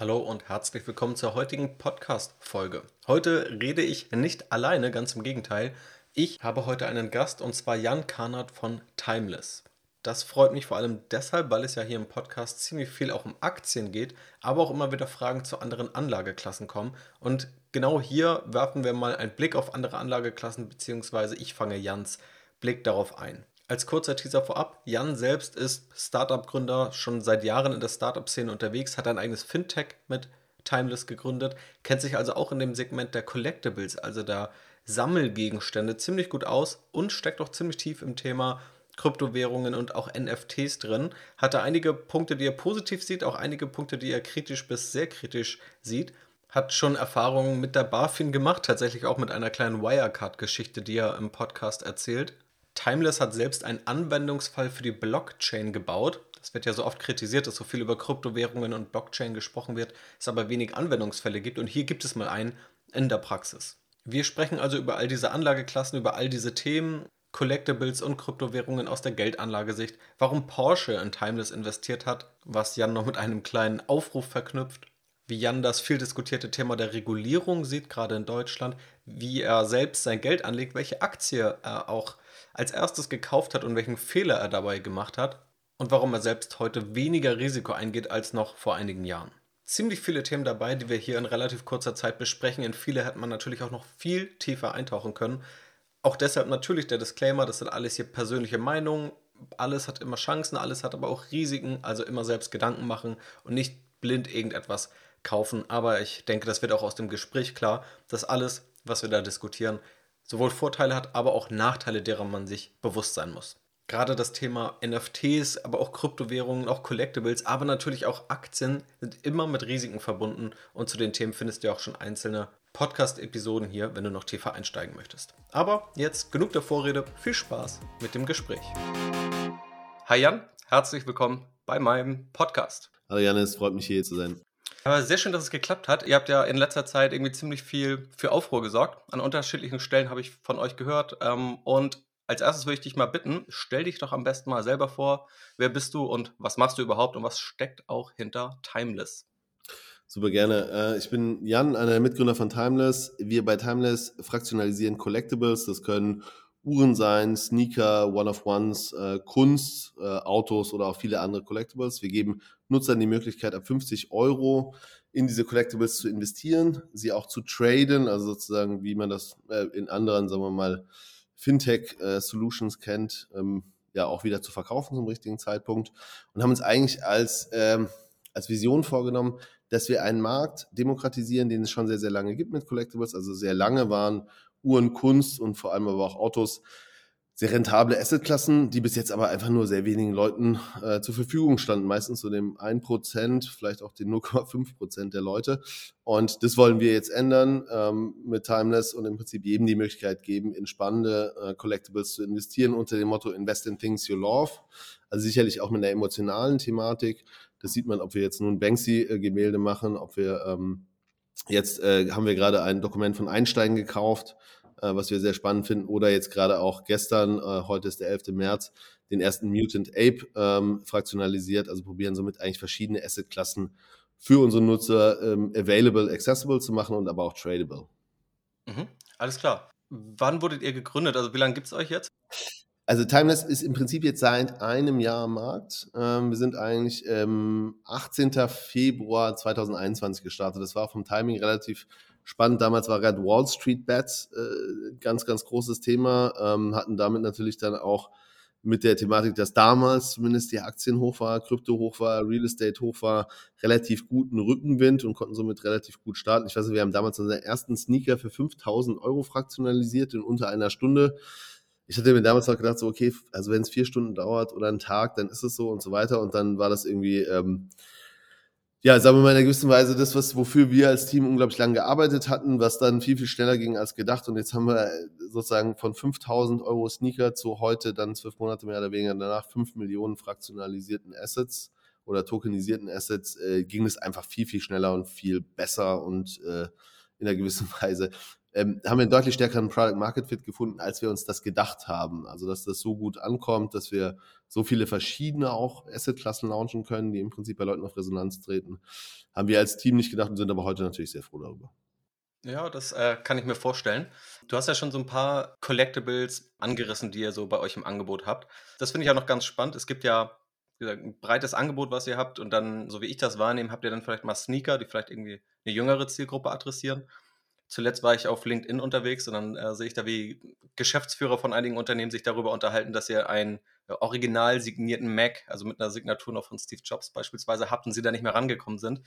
Hallo und herzlich willkommen zur heutigen Podcast-Folge. Heute rede ich nicht alleine, ganz im Gegenteil. Ich habe heute einen Gast und zwar Jan Karnert von Timeless. Das freut mich vor allem deshalb, weil es ja hier im Podcast ziemlich viel auch um Aktien geht, aber auch immer wieder Fragen zu anderen Anlageklassen kommen. Und genau hier werfen wir mal einen Blick auf andere Anlageklassen, beziehungsweise ich fange Jans Blick darauf ein. Als kurzer Teaser vorab, Jan selbst ist Startup-Gründer, schon seit Jahren in der Startup-Szene unterwegs, hat ein eigenes Fintech mit Timeless gegründet, kennt sich also auch in dem Segment der Collectibles, also der Sammelgegenstände, ziemlich gut aus und steckt auch ziemlich tief im Thema Kryptowährungen und auch NFTs drin. Hat er einige Punkte, die er positiv sieht, auch einige Punkte, die er kritisch bis sehr kritisch sieht. Hat schon Erfahrungen mit der BaFin gemacht, tatsächlich auch mit einer kleinen Wirecard-Geschichte, die er im Podcast erzählt. Timeless hat selbst einen Anwendungsfall für die Blockchain gebaut. Das wird ja so oft kritisiert, dass so viel über Kryptowährungen und Blockchain gesprochen wird, es aber wenig Anwendungsfälle gibt. Und hier gibt es mal einen in der Praxis. Wir sprechen also über all diese Anlageklassen, über all diese Themen, Collectibles und Kryptowährungen aus der Geldanlagesicht, warum Porsche in Timeless investiert hat, was Jan noch mit einem kleinen Aufruf verknüpft, wie Jan das viel diskutierte Thema der Regulierung sieht, gerade in Deutschland, wie er selbst sein Geld anlegt, welche Aktie er auch als erstes gekauft hat und welchen Fehler er dabei gemacht hat und warum er selbst heute weniger Risiko eingeht als noch vor einigen Jahren. Ziemlich viele Themen dabei, die wir hier in relativ kurzer Zeit besprechen. In viele hätte man natürlich auch noch viel tiefer eintauchen können. Auch deshalb natürlich der Disclaimer, das sind alles hier persönliche Meinungen. Alles hat immer Chancen, alles hat aber auch Risiken, also immer selbst Gedanken machen und nicht blind irgendetwas kaufen. Aber ich denke, das wird auch aus dem Gespräch klar, dass alles, was wir da diskutieren, sowohl Vorteile hat, aber auch Nachteile, derer man sich bewusst sein muss. Gerade das Thema NFTs, aber auch Kryptowährungen, auch Collectibles, aber natürlich auch Aktien sind immer mit Risiken verbunden und zu den Themen findest du auch schon einzelne Podcast-Episoden hier, wenn du noch tiefer einsteigen möchtest. Aber jetzt genug der Vorrede, viel Spaß mit dem Gespräch. Hi Jan, herzlich willkommen bei meinem Podcast. Hallo Jan, es freut mich hier zu sein. Aber sehr schön, dass es geklappt hat. Ihr habt ja in letzter Zeit irgendwie ziemlich viel für Aufruhr gesorgt. An unterschiedlichen Stellen habe ich von euch gehört. Ähm, und als erstes würde ich dich mal bitten, stell dich doch am besten mal selber vor. Wer bist du und was machst du überhaupt und was steckt auch hinter Timeless? Super gerne. Äh, ich bin Jan, einer der Mitgründer von Timeless. Wir bei Timeless fraktionalisieren Collectibles. Das können Uhren sein, Sneaker, One-of-Ones, äh, Kunst, äh, Autos oder auch viele andere Collectibles. Wir geben Nutzern die Möglichkeit, ab 50 Euro in diese Collectibles zu investieren, sie auch zu traden, also sozusagen, wie man das äh, in anderen, sagen wir mal, Fintech-Solutions äh, kennt, ähm, ja auch wieder zu verkaufen zum richtigen Zeitpunkt und haben uns eigentlich als, ähm, als Vision vorgenommen, dass wir einen Markt demokratisieren, den es schon sehr, sehr lange gibt mit Collectibles. Also sehr lange waren Uhren, Kunst und vor allem aber auch Autos sehr rentable Assetklassen, die bis jetzt aber einfach nur sehr wenigen Leuten äh, zur Verfügung standen. Meistens so dem 1%, vielleicht auch den 0,5% der Leute. Und das wollen wir jetzt ändern ähm, mit Timeless und im Prinzip jedem die Möglichkeit geben, in spannende äh, Collectibles zu investieren unter dem Motto Invest in Things You Love. Also sicherlich auch mit einer emotionalen Thematik. Das sieht man, ob wir jetzt nun Banksy-Gemälde machen, ob wir ähm, Jetzt äh, haben wir gerade ein Dokument von Einstein gekauft, äh, was wir sehr spannend finden. Oder jetzt gerade auch gestern, äh, heute ist der 11. März, den ersten Mutant Ape ähm, fraktionalisiert. Also probieren somit eigentlich verschiedene Assetklassen für unsere Nutzer ähm, available, accessible zu machen und aber auch tradable. Mhm, alles klar. Wann wurdet ihr gegründet? Also wie lange gibt es euch jetzt? Also Timeless ist im Prinzip jetzt seit einem Jahr am Markt. Ähm, wir sind eigentlich ähm, 18. Februar 2021 gestartet. Das war vom Timing relativ spannend. Damals war gerade Wall Street Bets äh, ganz, ganz großes Thema. Ähm, hatten damit natürlich dann auch mit der Thematik, dass damals zumindest die Aktien hoch war, Krypto hoch war, Real Estate hoch war, relativ guten Rückenwind und konnten somit relativ gut starten. Ich weiß nicht, wir haben damals unseren ersten Sneaker für 5000 Euro fraktionalisiert in unter einer Stunde ich hatte mir damals noch gedacht, so, okay, also wenn es vier Stunden dauert oder einen Tag, dann ist es so und so weiter. Und dann war das irgendwie, ähm, ja, sagen wir mal in einer gewissen Weise das, was, wofür wir als Team unglaublich lange gearbeitet hatten, was dann viel, viel schneller ging als gedacht. Und jetzt haben wir sozusagen von 5000 Euro Sneaker zu heute dann zwölf Monate mehr oder weniger danach fünf Millionen fraktionalisierten Assets oder tokenisierten Assets, äh, ging es einfach viel, viel schneller und viel besser und äh, in einer gewissen Weise ähm, haben wir einen deutlich stärkeren Product Market Fit gefunden, als wir uns das gedacht haben. Also, dass das so gut ankommt, dass wir so viele verschiedene auch Asset-Klassen launchen können, die im Prinzip bei Leuten auf Resonanz treten, haben wir als Team nicht gedacht und sind aber heute natürlich sehr froh darüber. Ja, das äh, kann ich mir vorstellen. Du hast ja schon so ein paar Collectibles angerissen, die ihr so bei euch im Angebot habt. Das finde ich ja noch ganz spannend. Es gibt ja gesagt, ein breites Angebot, was ihr habt und dann, so wie ich das wahrnehme, habt ihr dann vielleicht mal Sneaker, die vielleicht irgendwie eine jüngere Zielgruppe adressieren. Zuletzt war ich auf LinkedIn unterwegs und dann äh, sehe ich da, wie Geschäftsführer von einigen Unternehmen sich darüber unterhalten, dass ihr einen äh, original signierten Mac, also mit einer Signatur noch von Steve Jobs beispielsweise, habt und sie da nicht mehr rangekommen sind.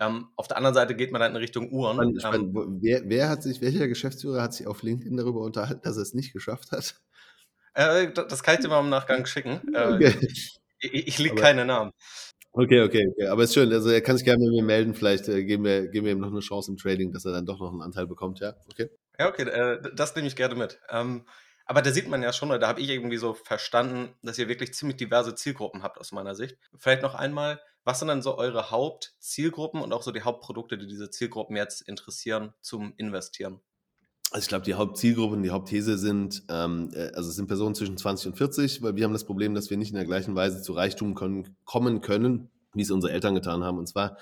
Ähm, auf der anderen Seite geht man dann in Richtung Uhren. Meine, ähm, wer, wer, hat sich, welcher Geschäftsführer hat sich auf LinkedIn darüber unterhalten, dass er es nicht geschafft hat? Äh, das kann ich dir mal im Nachgang schicken. Äh, okay. Ich, ich liege keine Namen. Okay, okay, okay. Aber ist schön. Also er kann sich gerne mit mir melden. Vielleicht äh, geben, wir, geben wir ihm noch eine Chance im Trading, dass er dann doch noch einen Anteil bekommt, ja? Okay. Ja, okay, äh, das nehme ich gerne mit. Ähm, aber da sieht man ja schon, oder da habe ich irgendwie so verstanden, dass ihr wirklich ziemlich diverse Zielgruppen habt aus meiner Sicht. Vielleicht noch einmal, was sind dann so eure Hauptzielgruppen und auch so die Hauptprodukte, die diese Zielgruppen jetzt interessieren zum Investieren? Also ich glaube, die Hauptzielgruppe und die Hauptthese sind, ähm, äh, also es sind Personen zwischen 20 und 40, weil wir haben das Problem, dass wir nicht in der gleichen Weise zu Reichtum können, kommen können, wie es unsere Eltern getan haben. Und zwar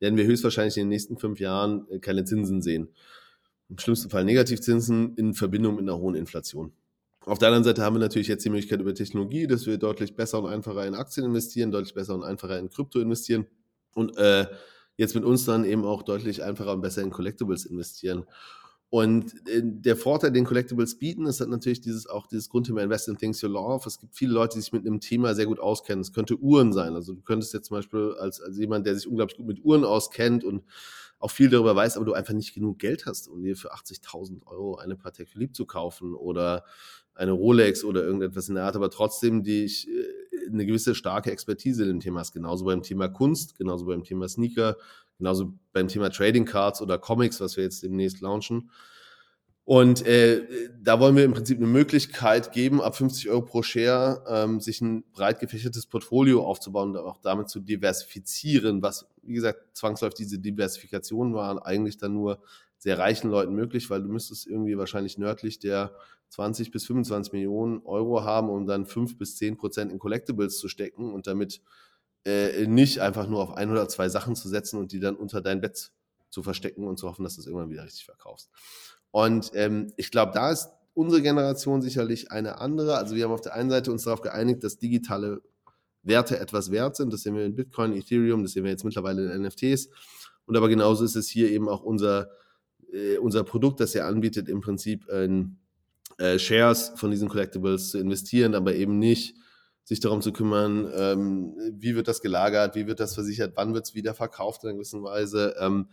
werden wir höchstwahrscheinlich in den nächsten fünf Jahren äh, keine Zinsen sehen. Im schlimmsten Fall Negativzinsen in Verbindung mit einer hohen Inflation. Auf der anderen Seite haben wir natürlich jetzt die Möglichkeit über Technologie, dass wir deutlich besser und einfacher in Aktien investieren, deutlich besser und einfacher in Krypto investieren und äh, jetzt mit uns dann eben auch deutlich einfacher und besser in Collectibles investieren. Und äh, der Vorteil, den Collectibles bieten, ist halt natürlich dieses, auch dieses Grundthema Invest in Things You Love. Es gibt viele Leute, die sich mit einem Thema sehr gut auskennen. Es könnte Uhren sein. Also du könntest jetzt zum Beispiel als, als jemand, der sich unglaublich gut mit Uhren auskennt und auch viel darüber weiß, aber du einfach nicht genug Geld hast, um dir für 80.000 Euro eine Patek Philippe zu kaufen oder eine Rolex oder irgendetwas in der Art, aber trotzdem dich eine gewisse starke Expertise in dem Thema hast. Genauso beim Thema Kunst, genauso beim Thema Sneaker, Genauso beim Thema Trading Cards oder Comics, was wir jetzt demnächst launchen. Und äh, da wollen wir im Prinzip eine Möglichkeit geben, ab 50 Euro pro Share ähm, sich ein breit gefächertes Portfolio aufzubauen und auch damit zu diversifizieren, was, wie gesagt, zwangsläufig diese Diversifikation war eigentlich dann nur sehr reichen Leuten möglich, weil du müsstest irgendwie wahrscheinlich nördlich der 20 bis 25 Millionen Euro haben, um dann 5 bis 10 Prozent in Collectibles zu stecken und damit äh, nicht einfach nur auf ein oder zwei Sachen zu setzen und die dann unter dein Bett zu verstecken und zu hoffen, dass du es irgendwann wieder richtig verkaufst. Und ähm, ich glaube, da ist unsere Generation sicherlich eine andere. Also wir haben auf der einen Seite uns darauf geeinigt, dass digitale Werte etwas wert sind. Das sehen wir in Bitcoin, Ethereum, das sehen wir jetzt mittlerweile in NFTs. Und aber genauso ist es hier eben auch unser, äh, unser Produkt, das er anbietet, im Prinzip in äh, Shares von diesen Collectibles zu investieren, aber eben nicht sich darum zu kümmern, ähm, wie wird das gelagert, wie wird das versichert, wann wird es wieder verkauft in einer gewissen Weise, ähm,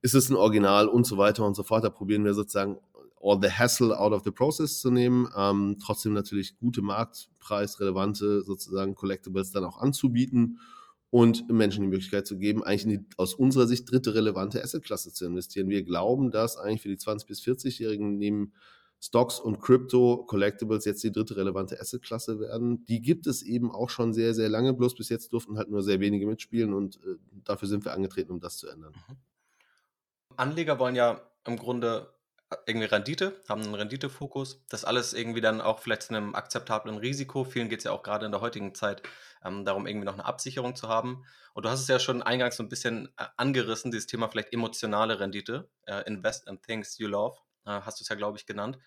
ist es ein Original und so weiter und so fort. Da probieren wir sozusagen all the hassle out of the process zu nehmen, ähm, trotzdem natürlich gute marktpreisrelevante sozusagen Collectibles dann auch anzubieten und Menschen die Möglichkeit zu geben, eigentlich in die aus unserer Sicht dritte relevante Assetklasse zu investieren. Wir glauben, dass eigentlich für die 20- bis 40-Jährigen neben Stocks und Crypto Collectibles jetzt die dritte relevante Assetklasse werden. Die gibt es eben auch schon sehr, sehr lange, bloß bis jetzt durften halt nur sehr wenige mitspielen und äh, dafür sind wir angetreten, um das zu ändern. Mhm. Anleger wollen ja im Grunde irgendwie Rendite, haben einen Renditefokus. Das alles irgendwie dann auch vielleicht zu einem akzeptablen Risiko. Vielen geht es ja auch gerade in der heutigen Zeit ähm, darum, irgendwie noch eine Absicherung zu haben. Und du hast es ja schon eingangs so ein bisschen äh, angerissen, dieses Thema vielleicht emotionale Rendite. Äh, invest in things you love. Äh, hast du es ja, glaube ich, genannt.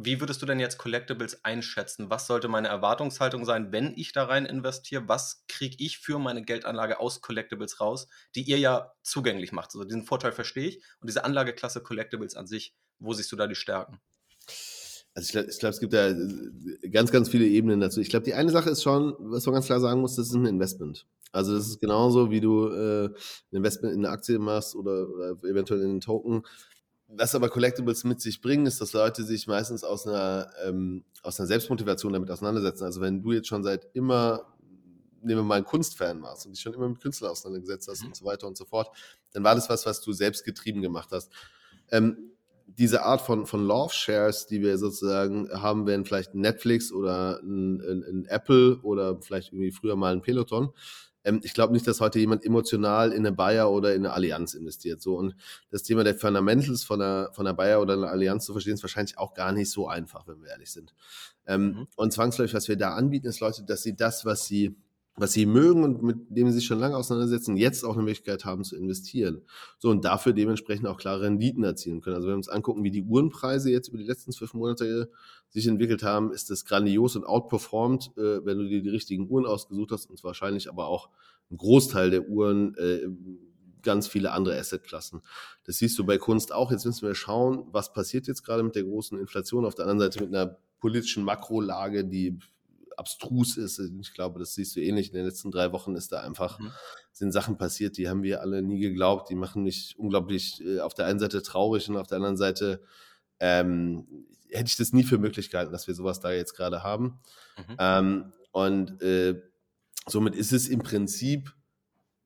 Wie würdest du denn jetzt Collectibles einschätzen? Was sollte meine Erwartungshaltung sein, wenn ich da rein investiere? Was kriege ich für meine Geldanlage aus Collectibles raus, die ihr ja zugänglich macht? Also diesen Vorteil verstehe ich. Und diese Anlageklasse Collectibles an sich, wo siehst du da die Stärken? Also ich glaube, glaub, es gibt da äh, ganz, ganz viele Ebenen dazu. Ich glaube, die eine Sache ist schon, was man ganz klar sagen muss, das ist ein Investment. Also das ist genauso, wie du äh, ein Investment in eine Aktie machst oder, oder eventuell in einen Token was aber Collectibles mit sich bringen, ist, dass Leute sich meistens aus einer, ähm, aus einer Selbstmotivation damit auseinandersetzen. Also wenn du jetzt schon seit immer, nehmen wir mal einen Kunstfan warst und dich schon immer mit Künstlern auseinandergesetzt hast mhm. und so weiter und so fort, dann war das was, was du selbst getrieben gemacht hast. Ähm, diese Art von, von Love Shares, die wir sozusagen haben, wären vielleicht Netflix oder ein, ein, ein Apple oder vielleicht irgendwie früher mal ein Peloton Ähm, ich glaube nicht, dass heute jemand emotional in eine Bayer oder in eine Allianz investiert. So und das Thema der Fundamentals von einer, von einer Bayer oder einer Allianz zu verstehen, ist wahrscheinlich auch gar nicht so einfach, wenn wir ehrlich sind. Ähm, mhm. Und zwangsläufig, was wir da anbieten, ist Leute, dass sie das, was sie was sie mögen und mit dem sie sich schon lange auseinandersetzen, jetzt auch eine Möglichkeit haben zu investieren. So und dafür dementsprechend auch klare Renditen erzielen können. Also wenn wir uns angucken, wie die Uhrenpreise jetzt über die letzten zwölf Monate sich entwickelt haben, ist das grandios und outperformed, äh, wenn du dir die richtigen Uhren ausgesucht hast und wahrscheinlich aber auch ein Großteil der Uhren äh, ganz viele andere Assetklassen. Das siehst du bei Kunst auch. Jetzt müssen wir schauen, was passiert jetzt gerade mit der großen Inflation. Auf der anderen Seite mit einer politischen Makrolage, die abstrus ist. Ich glaube, das siehst du ähnlich. In den letzten drei Wochen ist da einfach, mhm. sind Sachen passiert, die haben wir alle nie geglaubt. Die machen mich unglaublich äh, auf der einen Seite traurig und auf der anderen Seite ähm, hätte ich das nie für möglich gehalten, dass wir sowas da jetzt gerade haben. Mhm. Ähm, und äh, somit ist es im Prinzip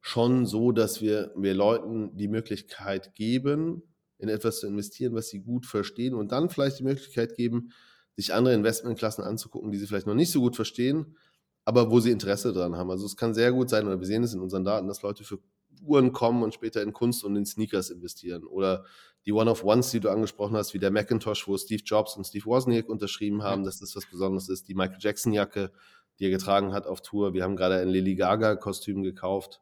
schon so, dass wir, wir Leuten die Möglichkeit geben, in etwas zu investieren, was sie gut verstehen und dann vielleicht die Möglichkeit geben, sich andere Investmentklassen anzugucken, die sie vielleicht noch nicht so gut verstehen, aber wo sie Interesse dran haben. Also es kann sehr gut sein, oder wir sehen es in unseren Daten, dass Leute für Uhren kommen und später in Kunst und in Sneakers investieren. Oder die One-of-Ones, die du angesprochen hast, wie der Macintosh, wo Steve Jobs und Steve Wozniak unterschrieben haben, dass das was Besonderes ist. Die Michael Jackson-Jacke, die er getragen hat auf Tour. Wir haben gerade ein Lily Gaga-Kostüm gekauft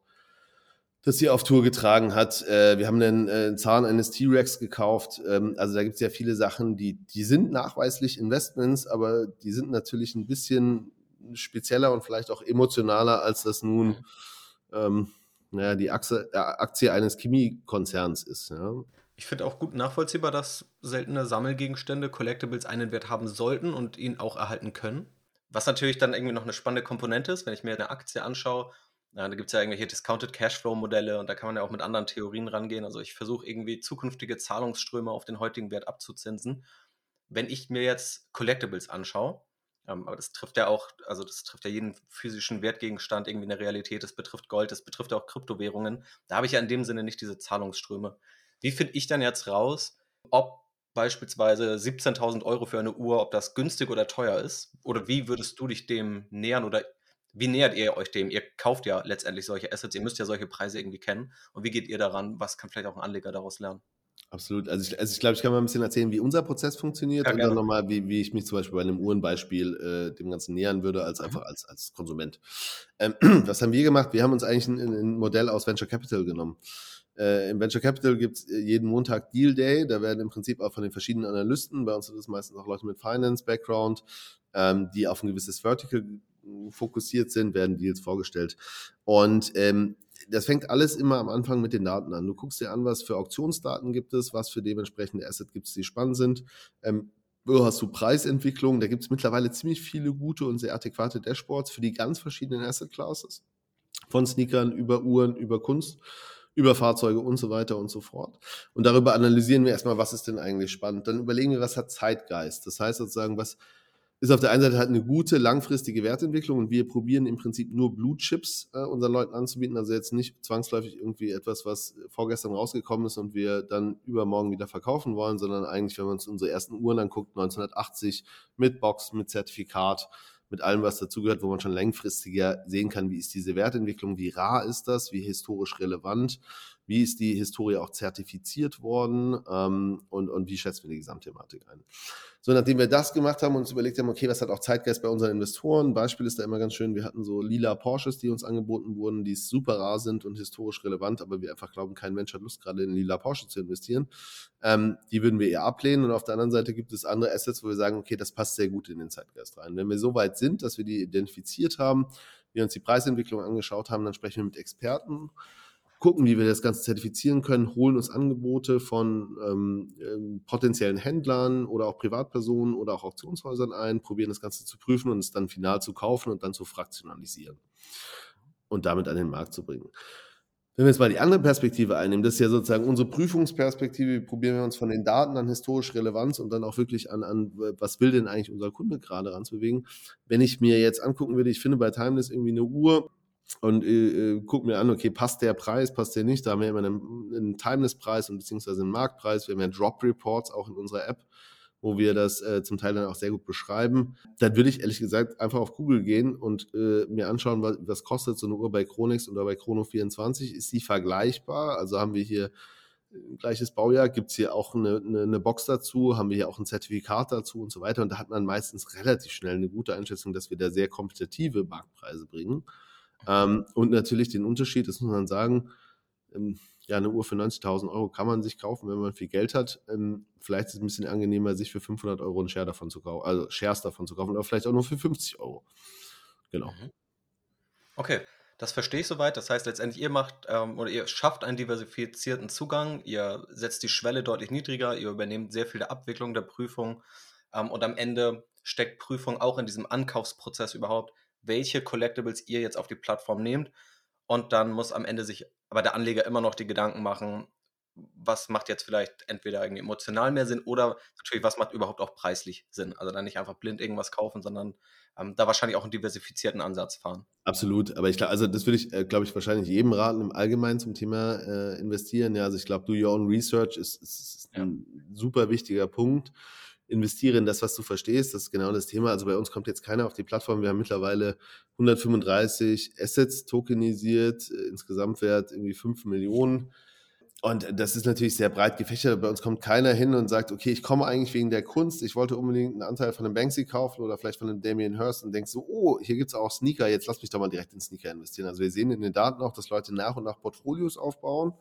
das sie auf Tour getragen hat. Äh, wir haben den äh, Zahn eines T-Rex gekauft. Ähm, also da gibt es ja viele Sachen, die, die sind nachweislich Investments, aber die sind natürlich ein bisschen spezieller und vielleicht auch emotionaler, als das nun ähm, naja, die Achse, äh, Aktie eines Chemiekonzerns ist. Ja. Ich finde auch gut nachvollziehbar, dass seltene Sammelgegenstände, Collectibles einen Wert haben sollten und ihn auch erhalten können. Was natürlich dann irgendwie noch eine spannende Komponente ist, wenn ich mir eine Aktie anschaue, ja, da gibt es ja irgendwelche Discounted Cashflow-Modelle und da kann man ja auch mit anderen Theorien rangehen. Also ich versuche irgendwie zukünftige Zahlungsströme auf den heutigen Wert abzuzinsen. Wenn ich mir jetzt Collectibles anschaue, ähm, aber das trifft ja auch, also das trifft ja jeden physischen Wertgegenstand irgendwie in der Realität, das betrifft Gold, das betrifft auch Kryptowährungen. Da habe ich ja in dem Sinne nicht diese Zahlungsströme. Wie finde ich dann jetzt raus, ob beispielsweise 17.000 Euro für eine Uhr, ob das günstig oder teuer ist? Oder wie würdest du dich dem nähern? Oder wie nähert ihr euch dem? Ihr kauft ja letztendlich solche Assets, ihr müsst ja solche Preise irgendwie kennen. Und wie geht ihr daran? Was kann vielleicht auch ein Anleger daraus lernen? Absolut. Also ich, also ich glaube, ich kann mal ein bisschen erzählen, wie unser Prozess funktioniert ja, und dann nochmal, wie, wie ich mich zum Beispiel bei einem Uhrenbeispiel äh, dem Ganzen nähern würde, als mhm. einfach als, als Konsument. Ähm, was haben wir gemacht? Wir haben uns eigentlich ein, ein Modell aus Venture Capital genommen. Äh, Im Venture Capital gibt es äh, jeden Montag Deal Day. Da werden im Prinzip auch von den verschiedenen Analysten, bei uns sind das meistens auch Leute mit Finance-Background, ähm, die auf ein gewisses Vertical fokussiert sind, werden Deals vorgestellt. Und ähm, das fängt alles immer am Anfang mit den Daten an. Du guckst dir an, was für Auktionsdaten gibt es, was für dementsprechende Assets gibt es, die spannend sind. Ähm, wo hast du Preisentwicklung? Da gibt es mittlerweile ziemlich viele gute und sehr adäquate Dashboards für die ganz verschiedenen Asset Classes. Von Sneakern über Uhren, über Kunst über Fahrzeuge und so weiter und so fort. Und darüber analysieren wir erstmal, was ist denn eigentlich spannend. Dann überlegen wir, was hat Zeitgeist. Das heißt sozusagen, was, ist auf der einen Seite halt eine gute langfristige Wertentwicklung und wir probieren im Prinzip nur Blue Chips äh, unseren Leuten anzubieten. Also jetzt nicht zwangsläufig irgendwie etwas, was vorgestern rausgekommen ist und wir dann übermorgen wieder verkaufen wollen, sondern eigentlich, wenn man uns unsere ersten Uhren anguckt, 1980 mit Box, mit Zertifikat, mit allem, was dazugehört, wo man schon langfristiger sehen kann, wie ist diese Wertentwicklung, wie rar ist das, wie historisch relevant, wie ist die Historie auch zertifiziert worden ähm, und, und wie schätzen wir die Gesamtthematik ein. So, nachdem wir das gemacht haben und uns überlegt haben, okay, was hat auch Zeitgeist bei unseren Investoren? Ein Beispiel ist da immer ganz schön, wir hatten so lila Porsches, die uns angeboten wurden, die super rar sind und historisch relevant, aber wir einfach glauben, kein Mensch hat Lust, gerade in lila Porsche zu investieren. Ähm, die würden wir eher ablehnen und auf der anderen Seite gibt es andere Assets, wo wir sagen, okay, das passt sehr gut in den Zeitgeist rein. Wenn wir so weit sind, dass wir die identifiziert haben, wir uns die Preisentwicklung angeschaut haben, dann sprechen wir mit Experten gucken, wie wir das Ganze zertifizieren können, holen uns Angebote von ähm, ähm, potenziellen Händlern oder auch Privatpersonen oder auch Auktionshäusern ein, probieren das Ganze zu prüfen und es dann final zu kaufen und dann zu fraktionalisieren und damit an den Markt zu bringen. Wenn wir jetzt mal die andere Perspektive einnehmen, das ist ja sozusagen unsere Prüfungsperspektive, probieren wir uns von den Daten an historische Relevanz und dann auch wirklich an, an was will denn eigentlich unser Kunde gerade ranzubewegen. Wenn ich mir jetzt angucken würde, ich finde bei Timeless irgendwie eine Uhr, und äh, äh, guck mir an, okay, passt der Preis, passt der nicht? Da haben wir immer einen, einen Timeless-Preis und beziehungsweise einen Marktpreis. Wir haben ja Drop-Reports auch in unserer App, wo wir das äh, zum Teil dann auch sehr gut beschreiben. Dann würde ich ehrlich gesagt einfach auf Google gehen und äh, mir anschauen, was, was kostet so eine Uhr bei Chronix oder bei Chrono24. Ist die vergleichbar? Also haben wir hier ein gleiches Baujahr, gibt es hier auch eine, eine, eine, Box dazu, haben wir hier auch ein Zertifikat dazu und so weiter. Und da hat man meistens relativ schnell eine gute Einschätzung, dass wir da sehr kompetitive Marktpreise bringen. Ähm, und natürlich den Unterschied, das muss man sagen, ähm, ja, eine Uhr für 90.000 Euro kann man sich kaufen, wenn man viel Geld hat. Ähm, vielleicht ist es ein bisschen angenehmer, sich für 500 Euro einen Share davon zu kaufen, also Shares davon zu kaufen, oder vielleicht auch nur für 50 Euro. Genau. Mhm. Okay, das verstehe ich soweit. Das heißt, letztendlich ihr macht ähm, oder ihr schafft einen diversifizierten Zugang, ihr setzt die Schwelle deutlich niedriger, ihr übernehmt sehr viel der Abwicklung der Prüfung ähm, und am Ende steckt Prüfung auch in diesem Ankaufsprozess überhaupt, welche Collectibles ihr jetzt auf die Plattform nehmt. Und dann muss am Ende sich aber der Anleger immer noch die Gedanken machen, was macht jetzt vielleicht entweder irgendwie emotional mehr Sinn oder natürlich, was macht überhaupt auch preislich Sinn. Also dann nicht einfach blind irgendwas kaufen, sondern ähm, da wahrscheinlich auch einen diversifizierten Ansatz fahren. Absolut, aber ich glaube, also das würde ich, äh, glaube ich, wahrscheinlich jedem raten im Allgemeinen zum Thema äh, investieren. Ja, also ich glaube, do your own research ist, ist, ist ein ja. super wichtiger Punkt investiere in das, was du verstehst. Das ist genau das Thema. Also bei uns kommt jetzt keiner auf die Plattform. Wir haben mittlerweile 135 Assets tokenisiert, äh, insgesamt wert irgendwie 5 Millionen. Und das ist natürlich sehr breit gefächert. Bei uns kommt keiner hin und sagt, okay, ich komme eigentlich wegen der Kunst, ich wollte unbedingt einen Anteil von einem Banksy kaufen oder vielleicht von einem Damien Hirst und denkst so, oh, hier gibt es auch Sneaker, jetzt lass mich doch mal direkt in Sneaker investieren. Also wir sehen in den Daten auch, dass Leute nach und nach Portfolios aufbauen,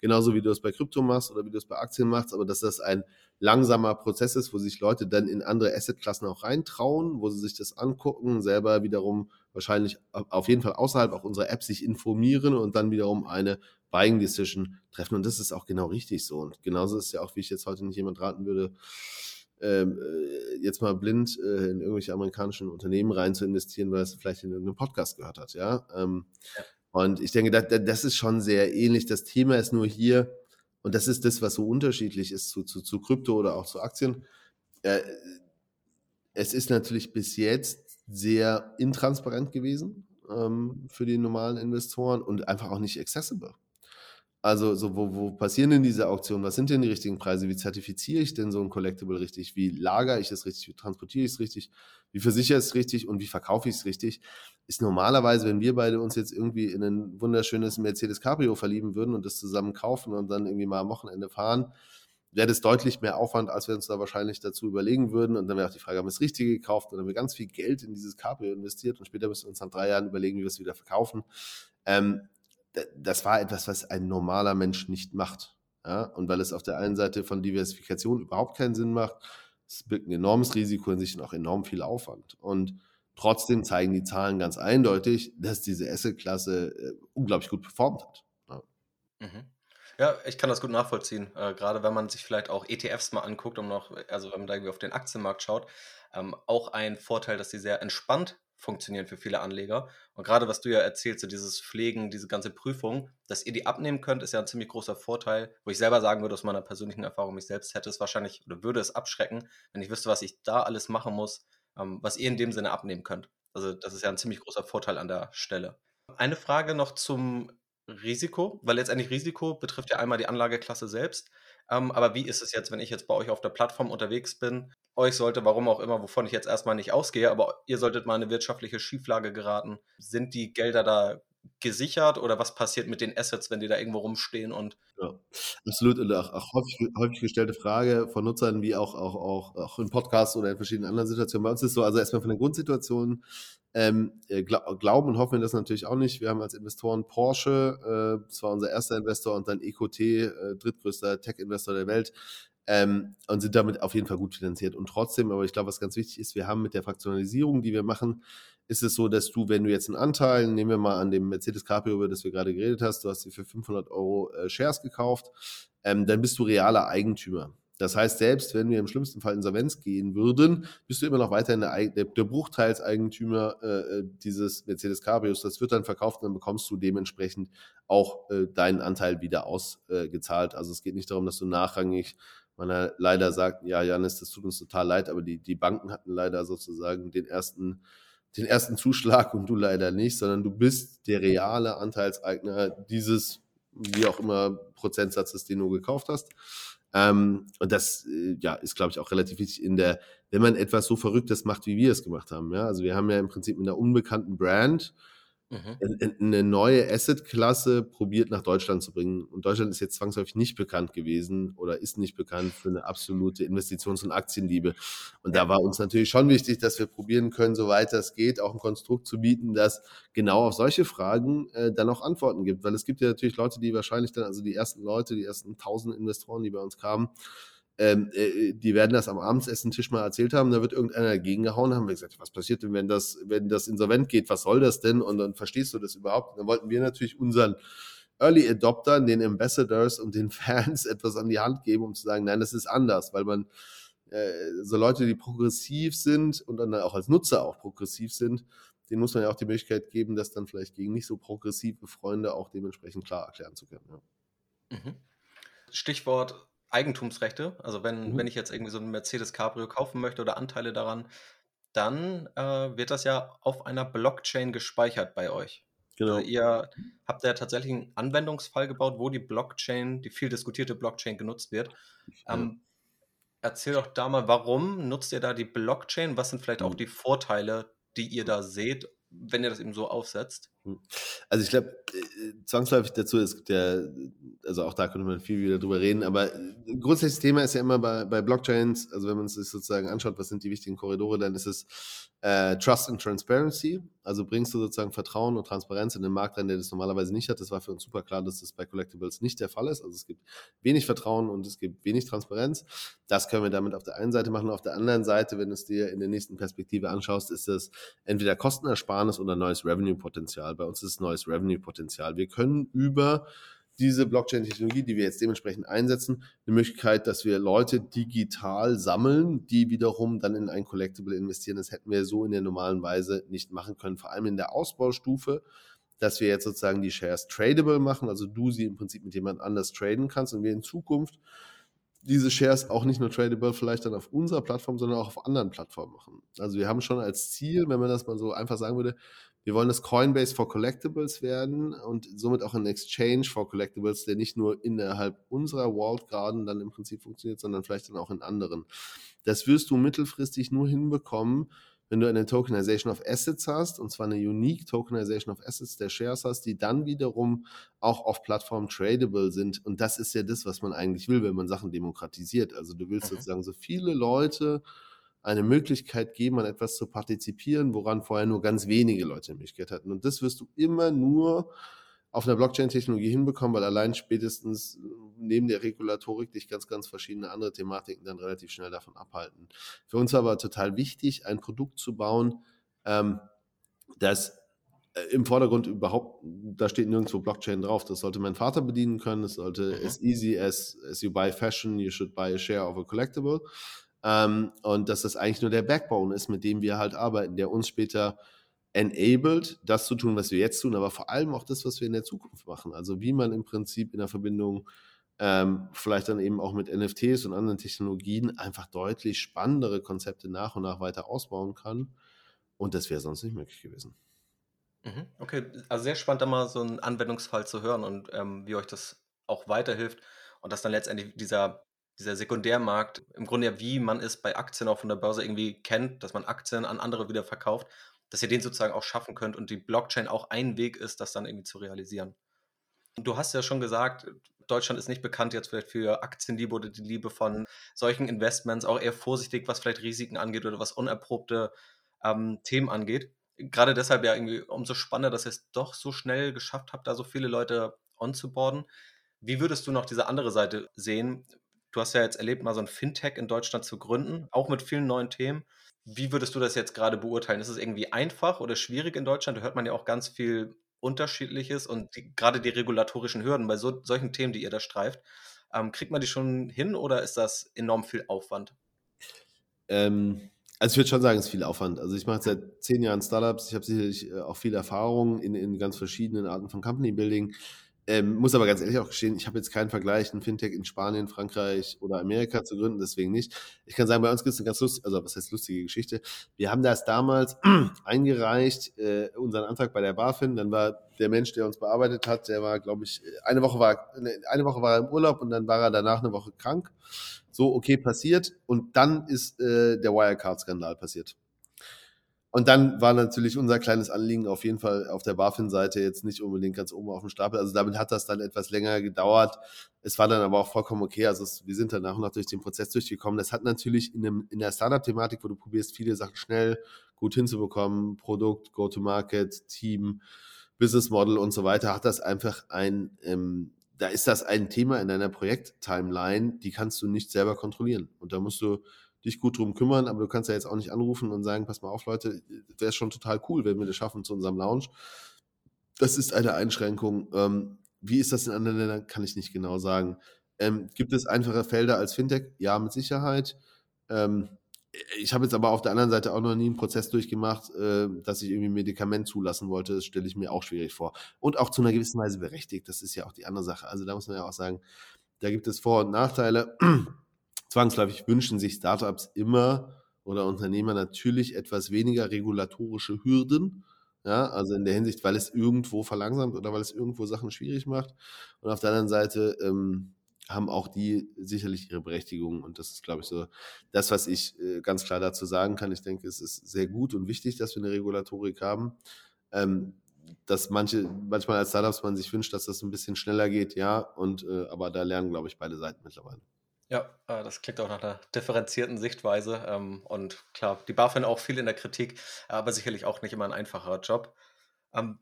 genauso wie du es bei Krypto machst oder wie du es bei Aktien machst, aber dass das ein langsamer Prozess ist, wo sich Leute dann in andere Assetklassen auch reintrauen, wo sie sich das angucken, selber wiederum wahrscheinlich auf jeden Fall außerhalb auch unserer App sich informieren und dann wiederum eine Buying Decision treffen. Und das ist auch genau richtig so. Und genauso ist es ja auch, wie ich jetzt heute nicht jemand raten würde, ähm, äh, jetzt mal blind äh, in irgendwelche amerikanischen Unternehmen rein zu investieren, weil es vielleicht in irgendeinem Podcast gehört hat. Ja. Ähm, ja. Und ich denke, das, das ist schon sehr ähnlich. Das Thema ist nur hier, und das ist das, was so unterschiedlich ist zu, zu, zu Krypto oder auch zu Aktien. Äh, es ist natürlich bis jetzt sehr intransparent gewesen ähm, für die normalen Investoren und einfach auch nicht accessible. Also, so, wo, wo passieren denn diese Auktionen? Was sind denn die richtigen Preise? Wie zertifiziere ich denn so ein Collectible richtig? Wie lagere ich es richtig? Wie transportiere ich es richtig? Wie versichere ich es richtig? Und wie verkaufe ich es richtig? Ist normalerweise, wenn wir beide uns jetzt irgendwie in ein wunderschönes Mercedes Cabrio verlieben würden und das zusammen kaufen und dann irgendwie mal am Wochenende fahren, wäre das deutlich mehr Aufwand, als wir uns da wahrscheinlich dazu überlegen würden. Und dann wäre auch die Frage, haben wir das Richtige gekauft oder haben wir ganz viel Geld in dieses Cabrio investiert und später müssen wir uns nach drei Jahren überlegen, wie wir es wieder verkaufen. Ähm, das war etwas, was ein normaler Mensch nicht macht. Ja? Und weil es auf der einen Seite von Diversifikation überhaupt keinen Sinn macht, es birgt ein enormes Risiko in sich und auch enorm viel Aufwand. Und trotzdem zeigen die Zahlen ganz eindeutig, dass diese Asset-Klasse äh, unglaublich gut performt hat. Ja. Mhm. Ja, ich kann das gut nachvollziehen. Äh, gerade wenn man sich vielleicht auch ETFs mal anguckt, um noch, also wenn man da irgendwie auf den Aktienmarkt schaut, ähm, auch ein Vorteil, dass sie sehr entspannt funktionieren für viele Anleger. Und gerade was du ja erzählst, so dieses Pflegen, diese ganze Prüfung, dass ihr die abnehmen könnt, ist ja ein ziemlich großer Vorteil, wo ich selber sagen würde, aus meiner persönlichen Erfahrung, mich selbst hätte es wahrscheinlich oder würde es abschrecken, wenn ich wüsste, was ich da alles machen muss, ähm, was ihr in dem Sinne abnehmen könnt. Also das ist ja ein ziemlich großer Vorteil an der Stelle. Eine Frage noch zum Risiko, weil letztendlich Risiko betrifft ja einmal die Anlageklasse selbst. Ähm, aber wie ist es jetzt, wenn ich jetzt bei euch auf der Plattform unterwegs bin? Euch sollte, warum auch immer, wovon ich jetzt erstmal nicht ausgehe, aber ihr solltet mal in eine wirtschaftliche Schieflage geraten. Sind die Gelder da gesichert oder was passiert mit den Assets, wenn die da irgendwo rumstehen und. Ja, absolut. Und auch, auch häufig, häufig, gestellte Frage von Nutzern, wie auch, auch, auch, auch in Podcasts oder in verschiedenen anderen Situationen. Bei uns ist so, also erstmal von der Grundsituation ähm, äh, glauben und hoffen wir das natürlich auch nicht. Wir haben als Investoren Porsche, äh, das unser erster Investor, und dann EcoT, äh, drittgrößter Tech-Investor der Welt, ähm, und sind damit auf jeden Fall gut finanziert. Und trotzdem, aber ich glaube, was ganz wichtig ist, wir haben mit der Fraktionalisierung, die wir machen, ist es so, dass du, wenn du jetzt einen Anteil, nehmen wir mal an dem Mercedes Cabrio, über das wir gerade geredet hast, du hast sie für 500 Euro äh, Shares gekauft, ähm, dann bist du realer Eigentümer. Das heißt, selbst wenn wir im schlimmsten Fall Insolvenz gehen würden, bist du immer noch weiterhin der, der, der Bruchteilseigentümer äh, äh, dieses Mercedes Cabrios. Das wird dann verkauft und dann bekommst du dementsprechend auch äh, deinen Anteil wieder ausgezahlt. also es geht nicht darum, dass du nachrangig, man leider sagt, ja, Janis, das tut uns total leid, aber die, die Banken hatten leider sozusagen den ersten den ersten Zuschlag und du leider nicht, sondern du bist der reale Anteilseigner dieses wie auch immer Prozentsatzes, den du gekauft hast. Ähm, und das äh, ja, ist, glaube ich, auch relativ wichtig in der, wenn man etwas so Verrücktes macht, wie wir es gemacht haben. Ja? Also wir haben ja im Prinzip mit einer unbekannten Brand mhm. eine neue Asset-Klasse probiert nach Deutschland zu bringen. Und Deutschland ist jetzt zwangsläufig nicht bekannt gewesen oder ist nicht bekannt für eine absolute Investitions- und Aktienliebe. Und da war uns natürlich schon wichtig, dass wir probieren können, soweit das geht, auch ein Konstrukt zu bieten, das genau auf solche Fragen äh, dann auch Antworten gibt. Weil es gibt ja natürlich Leute, die wahrscheinlich dann, also die ersten Leute, die ersten tausend Investoren, die bei uns kamen, ähm, äh, die werden das am Abendessen-Tisch mal erzählt haben, da wird irgendeiner dagegen gehauen, haben wir gesagt, was passiert denn, wenn das, wenn das insolvent geht, was soll das denn? Und dann verstehst du das überhaupt? Dann wollten wir natürlich unseren Early Adoptern, den Ambassadors und den Fans etwas an die Hand geben, um zu sagen, nein, das ist anders, weil man äh, so Leute, die progressiv sind und dann auch als Nutzer auch progressiv sind, denen muss man ja auch die Möglichkeit geben, das dann vielleicht gegen nicht so progressive Freunde auch dementsprechend klar erklären zu können. Ja. Mhm. Stichwort Eigentumsrechte. Also wenn, mhm. wenn ich jetzt irgendwie so ein Mercedes Cabrio kaufen möchte oder Anteile daran, dann äh, wird das ja auf einer Blockchain gespeichert bei euch. Genau. Also ihr habt ja tatsächlich einen Anwendungsfall gebaut, wo die Blockchain, die viel diskutierte Blockchain genutzt wird. Ja. Ähm, erzähl doch da mal, warum nutzt ihr da die Blockchain? Was sind vielleicht auch mhm. die Vorteile, die ihr da seht wenn ihr das eben so aufsetzt? Hm. Also ich glaube, äh, zwangsläufig dazu, es gibt ja, also auch da könnte man viel wieder drüber reden, aber ein grundsätzliches Thema ist ja immer bei, bei Blockchains, also wenn man sich sozusagen anschaut, was sind die wichtigen Korridore, dann ist es äh, Trust and Transparency, also bringst du sozusagen Vertrauen und Transparenz in den Markt rein, der das normalerweise nicht hat. Das war für uns super klar, dass das bei Collectibles nicht der Fall ist. Also es gibt wenig Vertrauen und es gibt wenig Transparenz. Das können wir damit auf der einen Seite machen. Auf der anderen Seite, wenn du es dir in der nächsten Perspektive anschaust, ist es entweder Kostenersparnis oder neues Revenue-Potenzial. Bei uns ist es neues Revenue-Potenzial. Wir können über diese Blockchain-Technologie, die wir jetzt dementsprechend einsetzen, eine Möglichkeit, dass wir Leute digital sammeln, die wiederum dann in ein Collectible investieren. Das hätten wir so in der normalen Weise nicht machen können, vor allem in der Ausbaustufe, dass wir jetzt sozusagen die Shares tradable machen, also du sie im Prinzip mit jemand anders traden kannst und wir in Zukunft diese Shares auch nicht nur tradable vielleicht dann auf unserer Plattform, sondern auch auf anderen Plattformen machen. Also wir haben schon als Ziel, wenn man das mal so einfach sagen würde, wir wollen das Coinbase for Collectibles werden und somit auch ein Exchange for Collectibles, der nicht nur innerhalb unserer Walled Garden dann im Prinzip funktioniert, sondern vielleicht dann auch in anderen. Das wirst du mittelfristig nur hinbekommen, wenn du eine Tokenization of Assets hast, und zwar eine Unique Tokenization of Assets der Shares hast, die dann wiederum auch auf Plattformen tradable sind. Und das ist ja das, was man eigentlich will, wenn man Sachen demokratisiert. Also du willst mhm. sozusagen so viele Leute eine Möglichkeit geben, an etwas zu partizipieren, woran vorher nur ganz wenige Leute die Möglichkeit hatten. Und das wirst du immer nur auf einer Blockchain-Technologie hinbekommen, weil allein spätestens neben der Regulatorik dich ganz, ganz verschiedene andere Thematiken dann relativ schnell davon abhalten. Für uns aber total wichtig, ein Produkt zu bauen, ähm, das äh, im Vordergrund überhaupt, da steht nirgendwo Blockchain drauf. Das sollte mein Vater bedienen können. Es sollte mhm. as easy as, as you buy fashion, you should buy a share of a collectible. Ähm, und dass das eigentlich nur der Backbone ist, mit dem wir halt arbeiten, der uns später enabled, das zu tun, was wir jetzt tun, aber vor allem auch das, was wir in der Zukunft machen. Also wie man im Prinzip in der Verbindung ähm, vielleicht dann eben auch mit NFTs und anderen Technologien einfach deutlich spannendere Konzepte nach und nach weiter ausbauen kann. Und das wäre sonst nicht möglich gewesen. Mhm, okay, also sehr spannend, da mal so einen Anwendungsfall zu hören und ähm, wie euch das auch weiterhilft und dass dann letztendlich dieser dieser Sekundärmarkt, im Grunde ja, wie man es bei Aktien auch von der Börse irgendwie kennt, dass man Aktien an andere wieder verkauft, dass ihr den sozusagen auch schaffen könnt und die Blockchain auch ein Weg ist, das dann irgendwie zu realisieren. Du hast ja schon gesagt, Deutschland ist nicht bekannt jetzt vielleicht für Aktienliebe oder die Liebe von solchen Investments, auch eher vorsichtig, was vielleicht Risiken angeht oder was unerprobte ähm, Themen angeht. Gerade deshalb ja irgendwie umso spannender, dass ihr es doch so schnell geschafft habt, da so viele Leute onzuboarden. Wie würdest du noch diese andere Seite sehen? Du hast ja jetzt erlebt, mal so ein Fintech in Deutschland zu gründen, auch mit vielen neuen Themen. Wie würdest du das jetzt gerade beurteilen? Ist es irgendwie einfach oder schwierig in Deutschland? Da hört man ja auch ganz viel Unterschiedliches und die, gerade die regulatorischen Hürden bei so, solchen Themen, die ihr da streift. Ähm, kriegt man die schon hin oder ist das enorm viel Aufwand? Ähm, also ich würde schon sagen, es ist viel Aufwand. Also ich mache seit zehn Jahren Startups. Ich habe sicherlich äh, auch viel Erfahrung in, in ganz verschiedenen Arten von Company Building. Ähm, muss aber ganz ehrlich auch gestehen, ich habe jetzt keinen Vergleich, ein Fintech in Spanien, Frankreich oder Amerika zu gründen, deswegen nicht. Ich kann sagen, bei uns gibt es eine ganz lustige, also was heißt lustige Geschichte. Wir haben das damals eingereicht, äh, unseren Antrag bei der BaFin, dann war der Mensch, der uns bearbeitet hat, der war, glaube ich, eine Woche war, eine Woche war er im Urlaub und dann war er danach eine Woche krank. So, okay, passiert. Und dann ist äh, der Wirecard-Skandal passiert. Und dann war natürlich unser kleines Anliegen auf jeden Fall auf der BaFin-Seite jetzt nicht unbedingt ganz oben auf dem Stapel. Also damit hat das dann etwas länger gedauert. Es war dann aber auch vollkommen okay. Also es, wir sind dann nach und nach durch den Prozess durchgekommen. Das hat natürlich in, einem, in der Startup-Thematik, wo du probierst, viele Sachen schnell gut hinzubekommen, Produkt, Go-to-Market, Team, Business Model und so weiter, hat das einfach ein, ähm, da ist das ein Thema in deiner Projekt-Timeline, die kannst du nicht selber kontrollieren. Und da musst du dich gut drum kümmern, aber du kannst ja jetzt auch nicht anrufen und sagen, pass mal auf, Leute, wäre schon total cool, wenn wir das schaffen zu unserem Lounge. Das ist eine Einschränkung. Ähm, wie ist das in anderen Ländern, kann ich nicht genau sagen. Ähm, gibt es einfache Felder als Fintech? Ja, mit Sicherheit. Ähm, ich habe jetzt aber auf der anderen Seite auch noch nie einen Prozess durchgemacht, äh, dass ich irgendwie ein Medikament zulassen wollte. Das stelle ich mir auch schwierig vor. Und auch zu einer gewissen Weise berechtigt. Das ist ja auch die andere Sache. Also da muss man ja auch sagen, da gibt es Vor- und Nachteile zwangsläufig wünschen sich Startups immer oder Unternehmer natürlich etwas weniger regulatorische Hürden. Ja, also in der Hinsicht, weil es irgendwo verlangsamt oder weil es irgendwo Sachen schwierig macht. Und auf der anderen Seite ähm, haben auch die sicherlich ihre Berechtigung. Und das ist, glaube ich, so das, was ich äh, ganz klar dazu sagen kann. Ich denke, es ist sehr gut und wichtig, dass wir eine Regulatorik haben. Ähm, dass manche, manchmal als Startups man sich wünscht, dass das ein bisschen schneller geht, ja, und äh, aber da lernen, glaube ich, beide Seiten mittlerweile. Ja, äh, das klingt auch nach einer differenzierten Sichtweise. Ähm, und klar, die BaFin auch viel in der Kritik, aber sicherlich auch nicht immer ein einfacher Job. Ähm,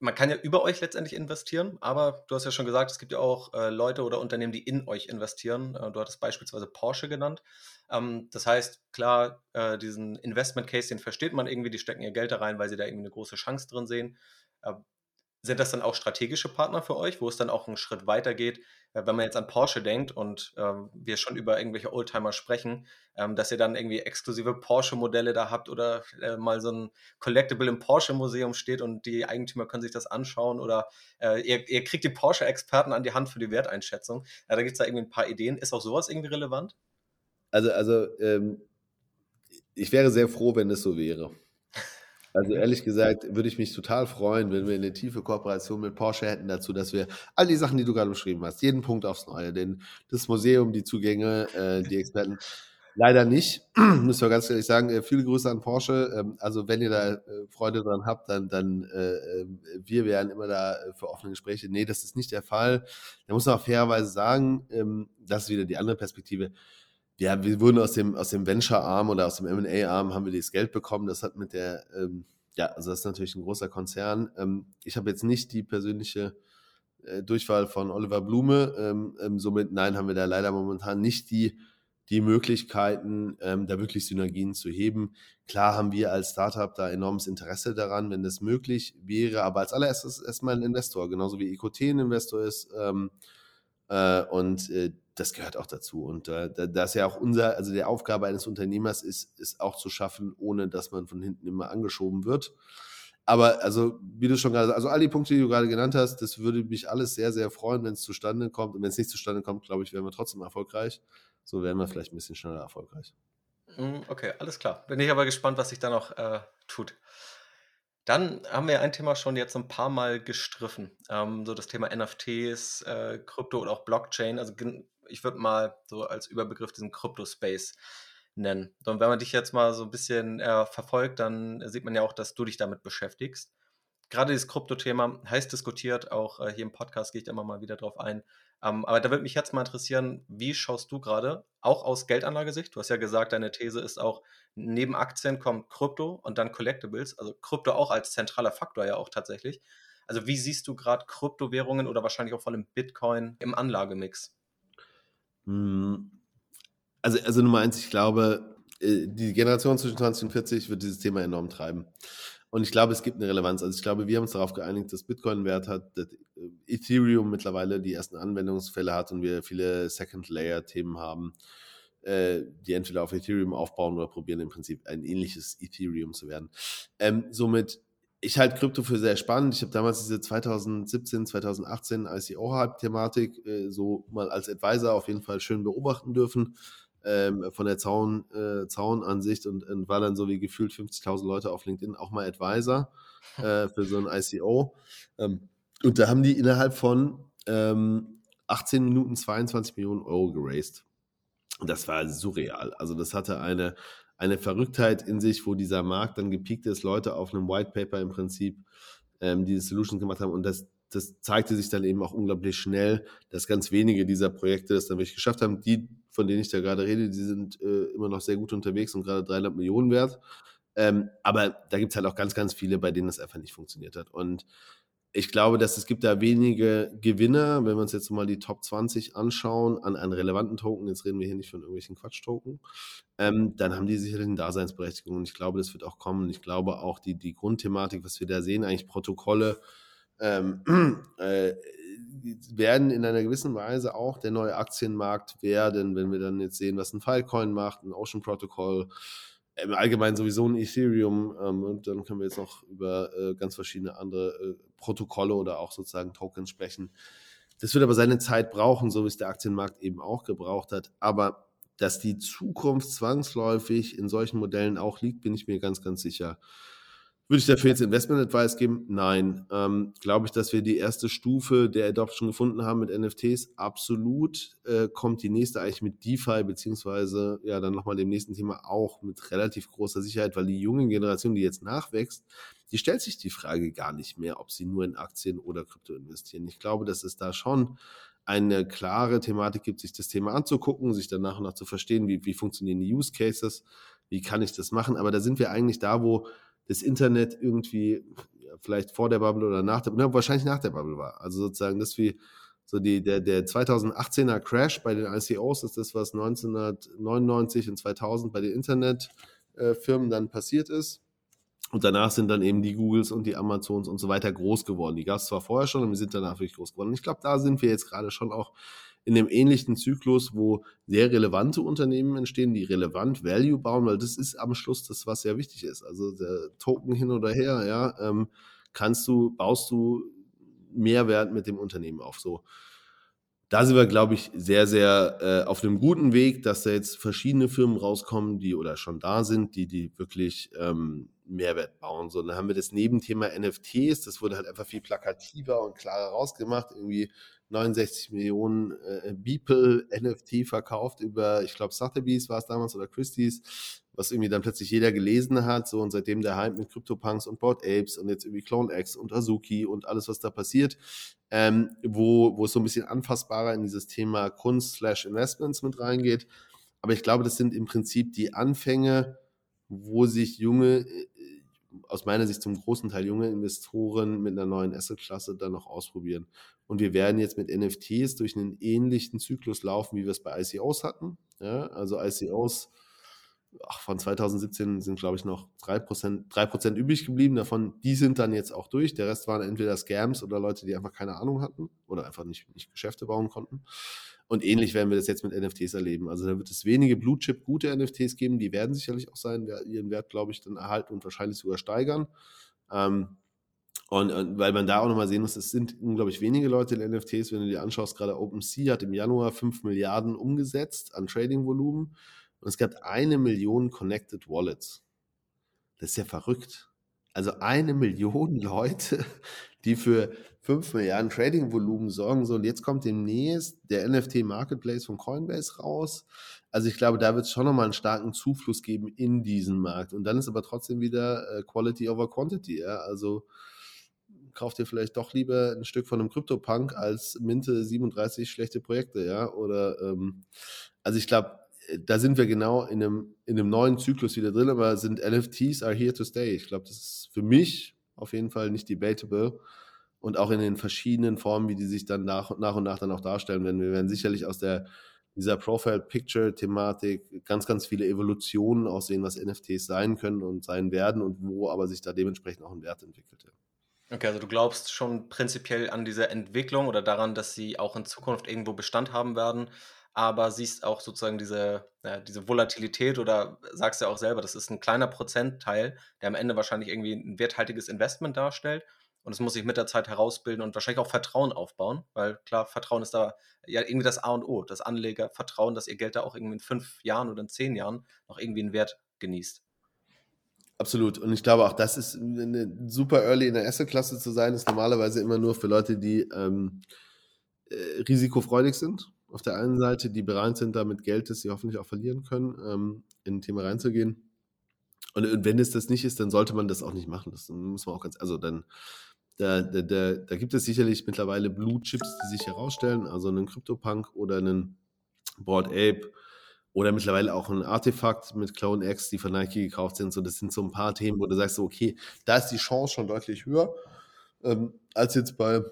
man kann ja über euch letztendlich investieren, aber du hast ja schon gesagt, es gibt ja auch äh, Leute oder Unternehmen, die in euch investieren. Äh, du hattest beispielsweise Porsche genannt. Ähm, das heißt, klar, diesen Investment Case, den versteht man irgendwie, die stecken ihr Geld da rein, weil sie da irgendwie eine große Chance drin sehen. Sind das dann auch strategische Partner für euch, wo es dann auch einen Schritt weiter geht, äh, wenn man jetzt an Porsche denkt und ähm, wir schon über irgendwelche Oldtimer sprechen, ähm, dass ihr dann irgendwie exklusive Porsche-Modelle da habt oder äh, mal so ein Collectible im Porsche-Museum steht und die Eigentümer können sich das anschauen oder äh, ihr, ihr, kriegt die Porsche-Experten an die Hand für die Werteinschätzung. Ja, da gibt es da irgendwie ein paar Ideen. Ist auch sowas irgendwie relevant? Also, also ähm, ich wäre sehr froh, wenn es so wäre. Also ehrlich gesagt würde ich mich total freuen, wenn wir eine tiefe Kooperation mit Porsche hätten dazu, dass wir all die Sachen, die du gerade beschrieben hast, jeden Punkt aufs Neue, den, das Museum, die Zugänge, äh, die Experten, leider nicht, müssen wir ganz ehrlich sagen. Äh, viele Grüße an Porsche. Ähm, also wenn ihr da äh, Freude dran habt, dann, dann äh, äh wir wären immer da äh, für offene Gespräche. Nee, das ist nicht der Fall. Da muss man auch fairerweise sagen, ähm, das ist wieder die andere Perspektive ja, wir wurden aus dem, aus dem Venture-Arm oder aus dem M&A-Arm haben wir das Geld bekommen. Das hat mit der, ähm, ja, also das ist natürlich ein großer Konzern. Ähm, ich habe jetzt nicht die persönliche äh, Durchwahl von Oliver Blume. Ähm, ähm somit, nein, haben wir da leider momentan nicht die, die Möglichkeiten, ähm, da wirklich Synergien zu heben. Klar haben wir als Startup da enormes Interesse daran, wenn das möglich wäre, aber als allererstes erstmal ein Investor, genauso wie EQT ein Investor ist. Äh, und äh, das gehört auch dazu. Und äh, das ist ja auch unser, also die Aufgabe eines Unternehmers ist, ist auch zu schaffen, ohne dass man von hinten immer angeschoben wird. Aber also, wie du schon gerade, also all die Punkte, die du gerade genannt hast, das würde mich alles sehr, sehr freuen, wenn es zustande kommt. Und wenn es nicht zustande kommt, glaube ich, wären wir trotzdem erfolgreich. So wären wir vielleicht ein bisschen schneller erfolgreich. Hm, okay, alles klar. Bin ich aber gespannt, was sich da noch äh, tut. Dann haben wir ein Thema schon jetzt ein paar Mal gestriffen. Ähm, so das Thema NFTs, äh, Krypto oder auch Blockchain. Also ich würde mal so als Überbegriff diesen Krypto-Space nennen. Und wenn man dich jetzt mal so ein bisschen äh, verfolgt, dann sieht man ja auch, dass du dich damit beschäftigst. Gerade dieses Krypto-Thema heiß diskutiert, auch äh, hier im Podcast gehe ich immer mal wieder drauf ein. Ähm, aber da würde mich jetzt mal interessieren, wie schaust du gerade, auch aus Geldanlagesicht? Du hast ja gesagt, deine These ist auch, neben Aktien kommt Krypto und dann Collectibles, also Krypto auch als zentraler Faktor ja auch tatsächlich. Also wie siehst du gerade Kryptowährungen oder wahrscheinlich auch vor allem Bitcoin im Anlagemix? Hm. Also, also Nummer eins, ich glaube, äh, die Generation zwischen 20 und 40 wird dieses Thema enorm treiben. Und ich glaube, es gibt eine Relevanz. Also ich glaube, wir haben uns darauf geeinigt, dass Bitcoin Wert hat, dass Ethereum mittlerweile die ersten Anwendungsfälle hat und wir viele Second-Layer-Themen haben, äh, die entweder auf Ethereum aufbauen oder probieren im Prinzip ein ähnliches Ethereum zu werden. Ähm, somit ich halte Krypto für sehr spannend. Ich habe damals diese 2017, 2018 ICO-Hype-Thematik äh, so mal als Advisor auf jeden Fall schön beobachten dürfen. Ähm, von der Zaun, äh, Zaunansicht und, und, war dann so wie gefühlt 50.000 Leute auf LinkedIn auch mal Advisor äh, für so ein ICO. Ähm, und da haben die innerhalb von ähm, 18 Minuten 22 Millionen Euro geraced. Und das war surreal. Also das hatte eine eine Verrücktheit in sich, wo dieser Markt dann gepiekt ist, Leute auf einem White Paper im Prinzip ähm, diese Solutions gemacht haben und das, das zeigte sich dann eben auch unglaublich schnell, dass ganz wenige dieser Projekte das dann wirklich geschafft haben. Die, von denen ich da gerade rede, die sind äh, immer noch sehr gut unterwegs und gerade 300 Millionen wert. Ähm, aber da gibt es halt auch ganz, ganz viele, bei denen das einfach nicht funktioniert hat. Und ich glaube, dass es gibt da wenige Gewinner, wenn wir uns jetzt mal die Top 20 anschauen, an einen relevanten Token, jetzt reden wir hier nicht von irgendwelchen Quatsch-Token, ähm, dann haben die sicherlich eine Daseinsberechtigung und ich glaube, das wird auch kommen. Ich glaube auch die, die Grundthematik, was wir da sehen, eigentlich Protokolle, ähm, äh, werden in einer gewissen Weise auch der neue Aktienmarkt werden, wenn wir dann jetzt sehen, was ein Filecoin macht, ein Ocean Protocol, im Allgemeinen sowieso ein Ethereum ähm, und dann können wir jetzt noch über äh, ganz verschiedene andere äh, Protokolle oder auch sozusagen Tokens sprechen. Das wird aber seine Zeit brauchen, so wie es der Aktienmarkt eben auch gebraucht hat. Aber dass die Zukunft zwangsläufig in solchen Modellen auch liegt, bin ich mir ganz, ganz sicher. Würde ich dafür jetzt Investment Advice geben? Nein. Ähm, Glaube ich, dass wir die erste Stufe der Adoption gefunden haben mit NFTs? Absolut. Äh, kommt die nächste eigentlich mit DeFi, beziehungsweise ja dann nochmal dem nächsten Thema auch mit relativ großer Sicherheit, weil die junge Generation, die jetzt nachwächst, die stellt sich die Frage gar nicht mehr, ob sie nur in Aktien oder Krypto investieren. Ich glaube, dass es da schon eine klare Thematik gibt, sich das Thema anzugucken, sich dann nach und nach zu verstehen, wie, wie funktionieren die Use Cases, wie kann ich das machen. Aber da sind wir eigentlich da, wo das Internet irgendwie vielleicht vor der Bubble oder nach der, ne, wahrscheinlich nach der Bubble war. Also sozusagen das wie so die, der, der 2018er Crash bei den ICOs ist das, was 1999 und 2000 bei den Internetfirmen dann passiert ist. Und danach sind dann eben die Googles und die Amazons und so weiter groß geworden. Die gab es zwar vorher schon, aber wir sind danach wirklich groß geworden. Und ich glaube, da sind wir jetzt gerade schon auch in einem ähnlichen Zyklus, wo sehr relevante Unternehmen entstehen, die relevant Value bauen, weil das ist am Schluss das, was sehr wichtig ist. Also der Token hin oder her, ja, ähm, kannst du, baust du Mehrwert mit dem Unternehmen auf. So, da sind wir, glaube ich, sehr, sehr äh, auf einem guten Weg, dass da jetzt verschiedene Firmen rauskommen, die oder schon da sind, die, die wirklich ähm, Mehrwert bauen. So, dann haben wir das Nebenthema NFTs, das wurde halt einfach viel plakativer und klarer rausgemacht. Irgendwie 69 Millionen äh, Beeple NFT verkauft über, ich glaube, Sotheby's war es damals oder Christie's, was irgendwie dann plötzlich jeder gelesen hat. So und seitdem der Hype mit CryptoPunks und Bored Apes und jetzt irgendwie CloneX und Azuki und alles, was da passiert, ähm, wo, wo es so ein bisschen anfassbarer in dieses Thema Kunst slash Investments mit reingeht. Aber ich glaube, das sind im Prinzip die Anfänge, wo sich junge äh, aus meiner Sicht zum großen Teil junge Investoren mit einer neuen Asset-Klasse dann noch ausprobieren. Und wir werden jetzt mit NFTs durch einen ähnlichen Zyklus laufen, wie wir es bei ICOs hatten. Ja, also ICOs ach, von 2017 sind, glaube ich, noch 3%, 3 übrig geblieben. Davon, die sind dann jetzt auch durch. Der Rest waren entweder Scams oder Leute, die einfach keine Ahnung hatten oder einfach nicht, nicht Geschäfte bauen konnten. Und ähnlich werden wir das jetzt mit NFTs erleben. Also da wird es wenige Blue Chip gute NFTs geben, die werden sicherlich auch sein, ihren Wert, glaube ich, dann erhalten und wahrscheinlich sogar steigern. Ähm, und, und, weil man da auch nochmal sehen muss, es sind unglaublich wenige Leute in NFTs. Wenn du dir anschaust, gerade OpenSea hat im Januar 5 Milliarden umgesetzt an Trading-Volumen und es gab eine Million Connected Wallets. Das ist ja verrückt. Also eine Million Leute, die für 5 Milliarden Trading-Volumen sorgen. So, und jetzt kommt demnächst der NFT-Marketplace von Coinbase raus. Also ich glaube, da wird es schon nochmal einen starken Zufluss geben in diesen Markt. Und dann ist aber trotzdem wieder äh, Quality over Quantity. Ja? Also kauft ihr vielleicht doch lieber ein Stück von einem Crypto-Punk als Minte 37 schlechte Projekte, ja. Oder ähm, also ich glaube, äh, da sind wir genau in einem, in einem neuen Zyklus wieder drin, aber sind NFTs are here to stay. Ich glaube, das ist für mich auf jeden Fall nicht debatable und auch in den verschiedenen Formen, wie die sich dann nach, nach und nach dann auch darstellen werden. Wir werden sicherlich aus der dieser Profile-Picture-Thematik ganz, ganz viele Evolutionen aussehen, was NFTs sein können und sein werden und wo aber sich da dementsprechend auch ein Wert entwickelt. Okay, also du glaubst schon prinzipiell an diese Entwicklung oder daran, dass sie auch in Zukunft irgendwo Bestand haben werden, aber siehst auch sozusagen diese, ja, diese Volatilität oder sagst ja auch selber, das ist ein kleiner Prozentteil, der am Ende wahrscheinlich irgendwie ein werthaltiges Investment darstellt. Und es muss sich mit der Zeit herausbilden und wahrscheinlich auch Vertrauen aufbauen, weil klar, Vertrauen ist da ja irgendwie das A und O, das Anleger vertrauen, dass ihr Geld da auch irgendwie in fünf Jahren oder in zehn Jahren noch irgendwie einen Wert genießt. Absolut. Und ich glaube auch, das ist eine super early in der Asset-Klasse zu sein, ist normalerweise immer nur für Leute, die ähm, äh, risikofreudig sind. Auf der einen Seite, die bereit sind, damit Geld, das sie hoffentlich auch verlieren können, ähm, in ein Thema reinzugehen. Und, und, wenn es das nicht ist, dann sollte man das auch nicht machen. Das muss man auch ganz, also dann, da, da, da, da gibt es sicherlich mittlerweile Blue Chips, die sich herausstellen, also einen CryptoPunk oder einen Board Ape oder mittlerweile auch ein Artefakt mit Clone X, die von Nike gekauft sind. So, das sind so ein paar Themen, wo du sagst, okay, da ist die Chance schon deutlich höher ähm, als jetzt bei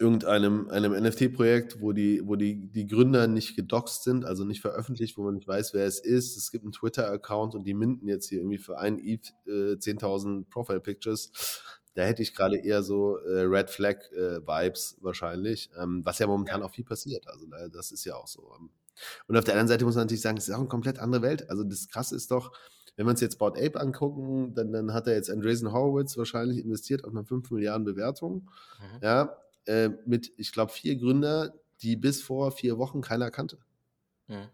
irgendeinem einem NFT-Projekt, wo die, wo die, die Gründer nicht gedoxt sind, also nicht veröffentlicht, wo man nicht weiß, wer es ist. Es gibt einen Twitter-Account und die minden jetzt hier irgendwie für einen ETH äh, 10.000 Profile-Pictures. Da hätte ich gerade eher so äh, Red Flag-Vibes äh, wahrscheinlich, ähm, was ja momentan auch viel passiert. Also das ist ja auch so. Ähm. Und auf der anderen Seite muss man natürlich sagen, es ist auch eine komplett andere Welt. Also das Krasse ist doch, wenn wir uns jetzt Board Ape angucken, dann, dann hat er jetzt Andreessen Horowitz wahrscheinlich investiert auf eine 5 Milliarden Bewertung. Mhm. Ja, äh, mit, ich glaube, vier Gründer, die bis vor vier Wochen keiner kannte. Mhm.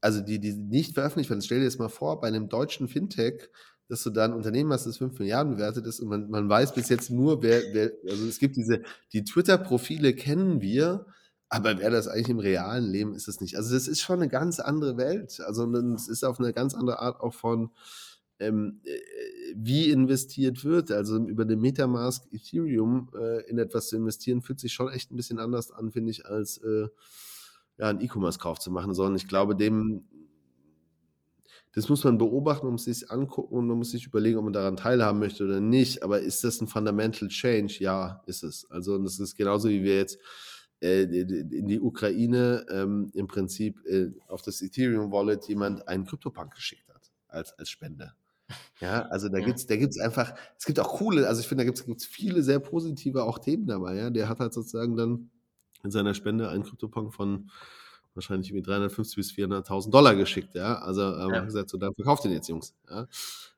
Also die, die nicht veröffentlicht werden. Stell dir das mal vor, bei einem deutschen Fintech, dass du da ein Unternehmen hast, das 5 Milliarden bewertet ist und man, man weiß bis jetzt nur, wer, wer, also es gibt diese, die Twitter-Profile kennen wir, aber wer das eigentlich im realen Leben ist es nicht. Also das ist schon eine ganz andere Welt. Also es ist auf eine ganz andere Art auch von, ähm, äh, wie investiert wird. Also über den Metamask Ethereum äh, in etwas zu investieren, fühlt sich schon echt ein bisschen anders an, finde ich, als äh, ja, einen E-Commerce-Kauf zu machen, sondern ich glaube, dem, das muss man beobachten, man muss sich angucken und man muss sich überlegen, ob man daran teilhaben möchte oder nicht. Aber ist das ein Fundamental Change? Ja, ist es. Also, das ist genauso wie wir jetzt äh, in die Ukraine ähm, im Prinzip äh, auf das Ethereum Wallet jemand einen Kryptopunk geschickt hat als, als Spende. Ja, also da ja. gibt's, da gibt's einfach, es gibt auch coole, also ich finde, da gibt's, gibt's viele sehr positive auch Themen dabei, ja. Der hat halt sozusagen dann in seiner Spende einen Kryptopunk von wahrscheinlich irgendwie 350 bis 400.000 Dollar geschickt, ja. Also ähm, ja. gesagt, so dann verkauft den jetzt, Jungs, ja.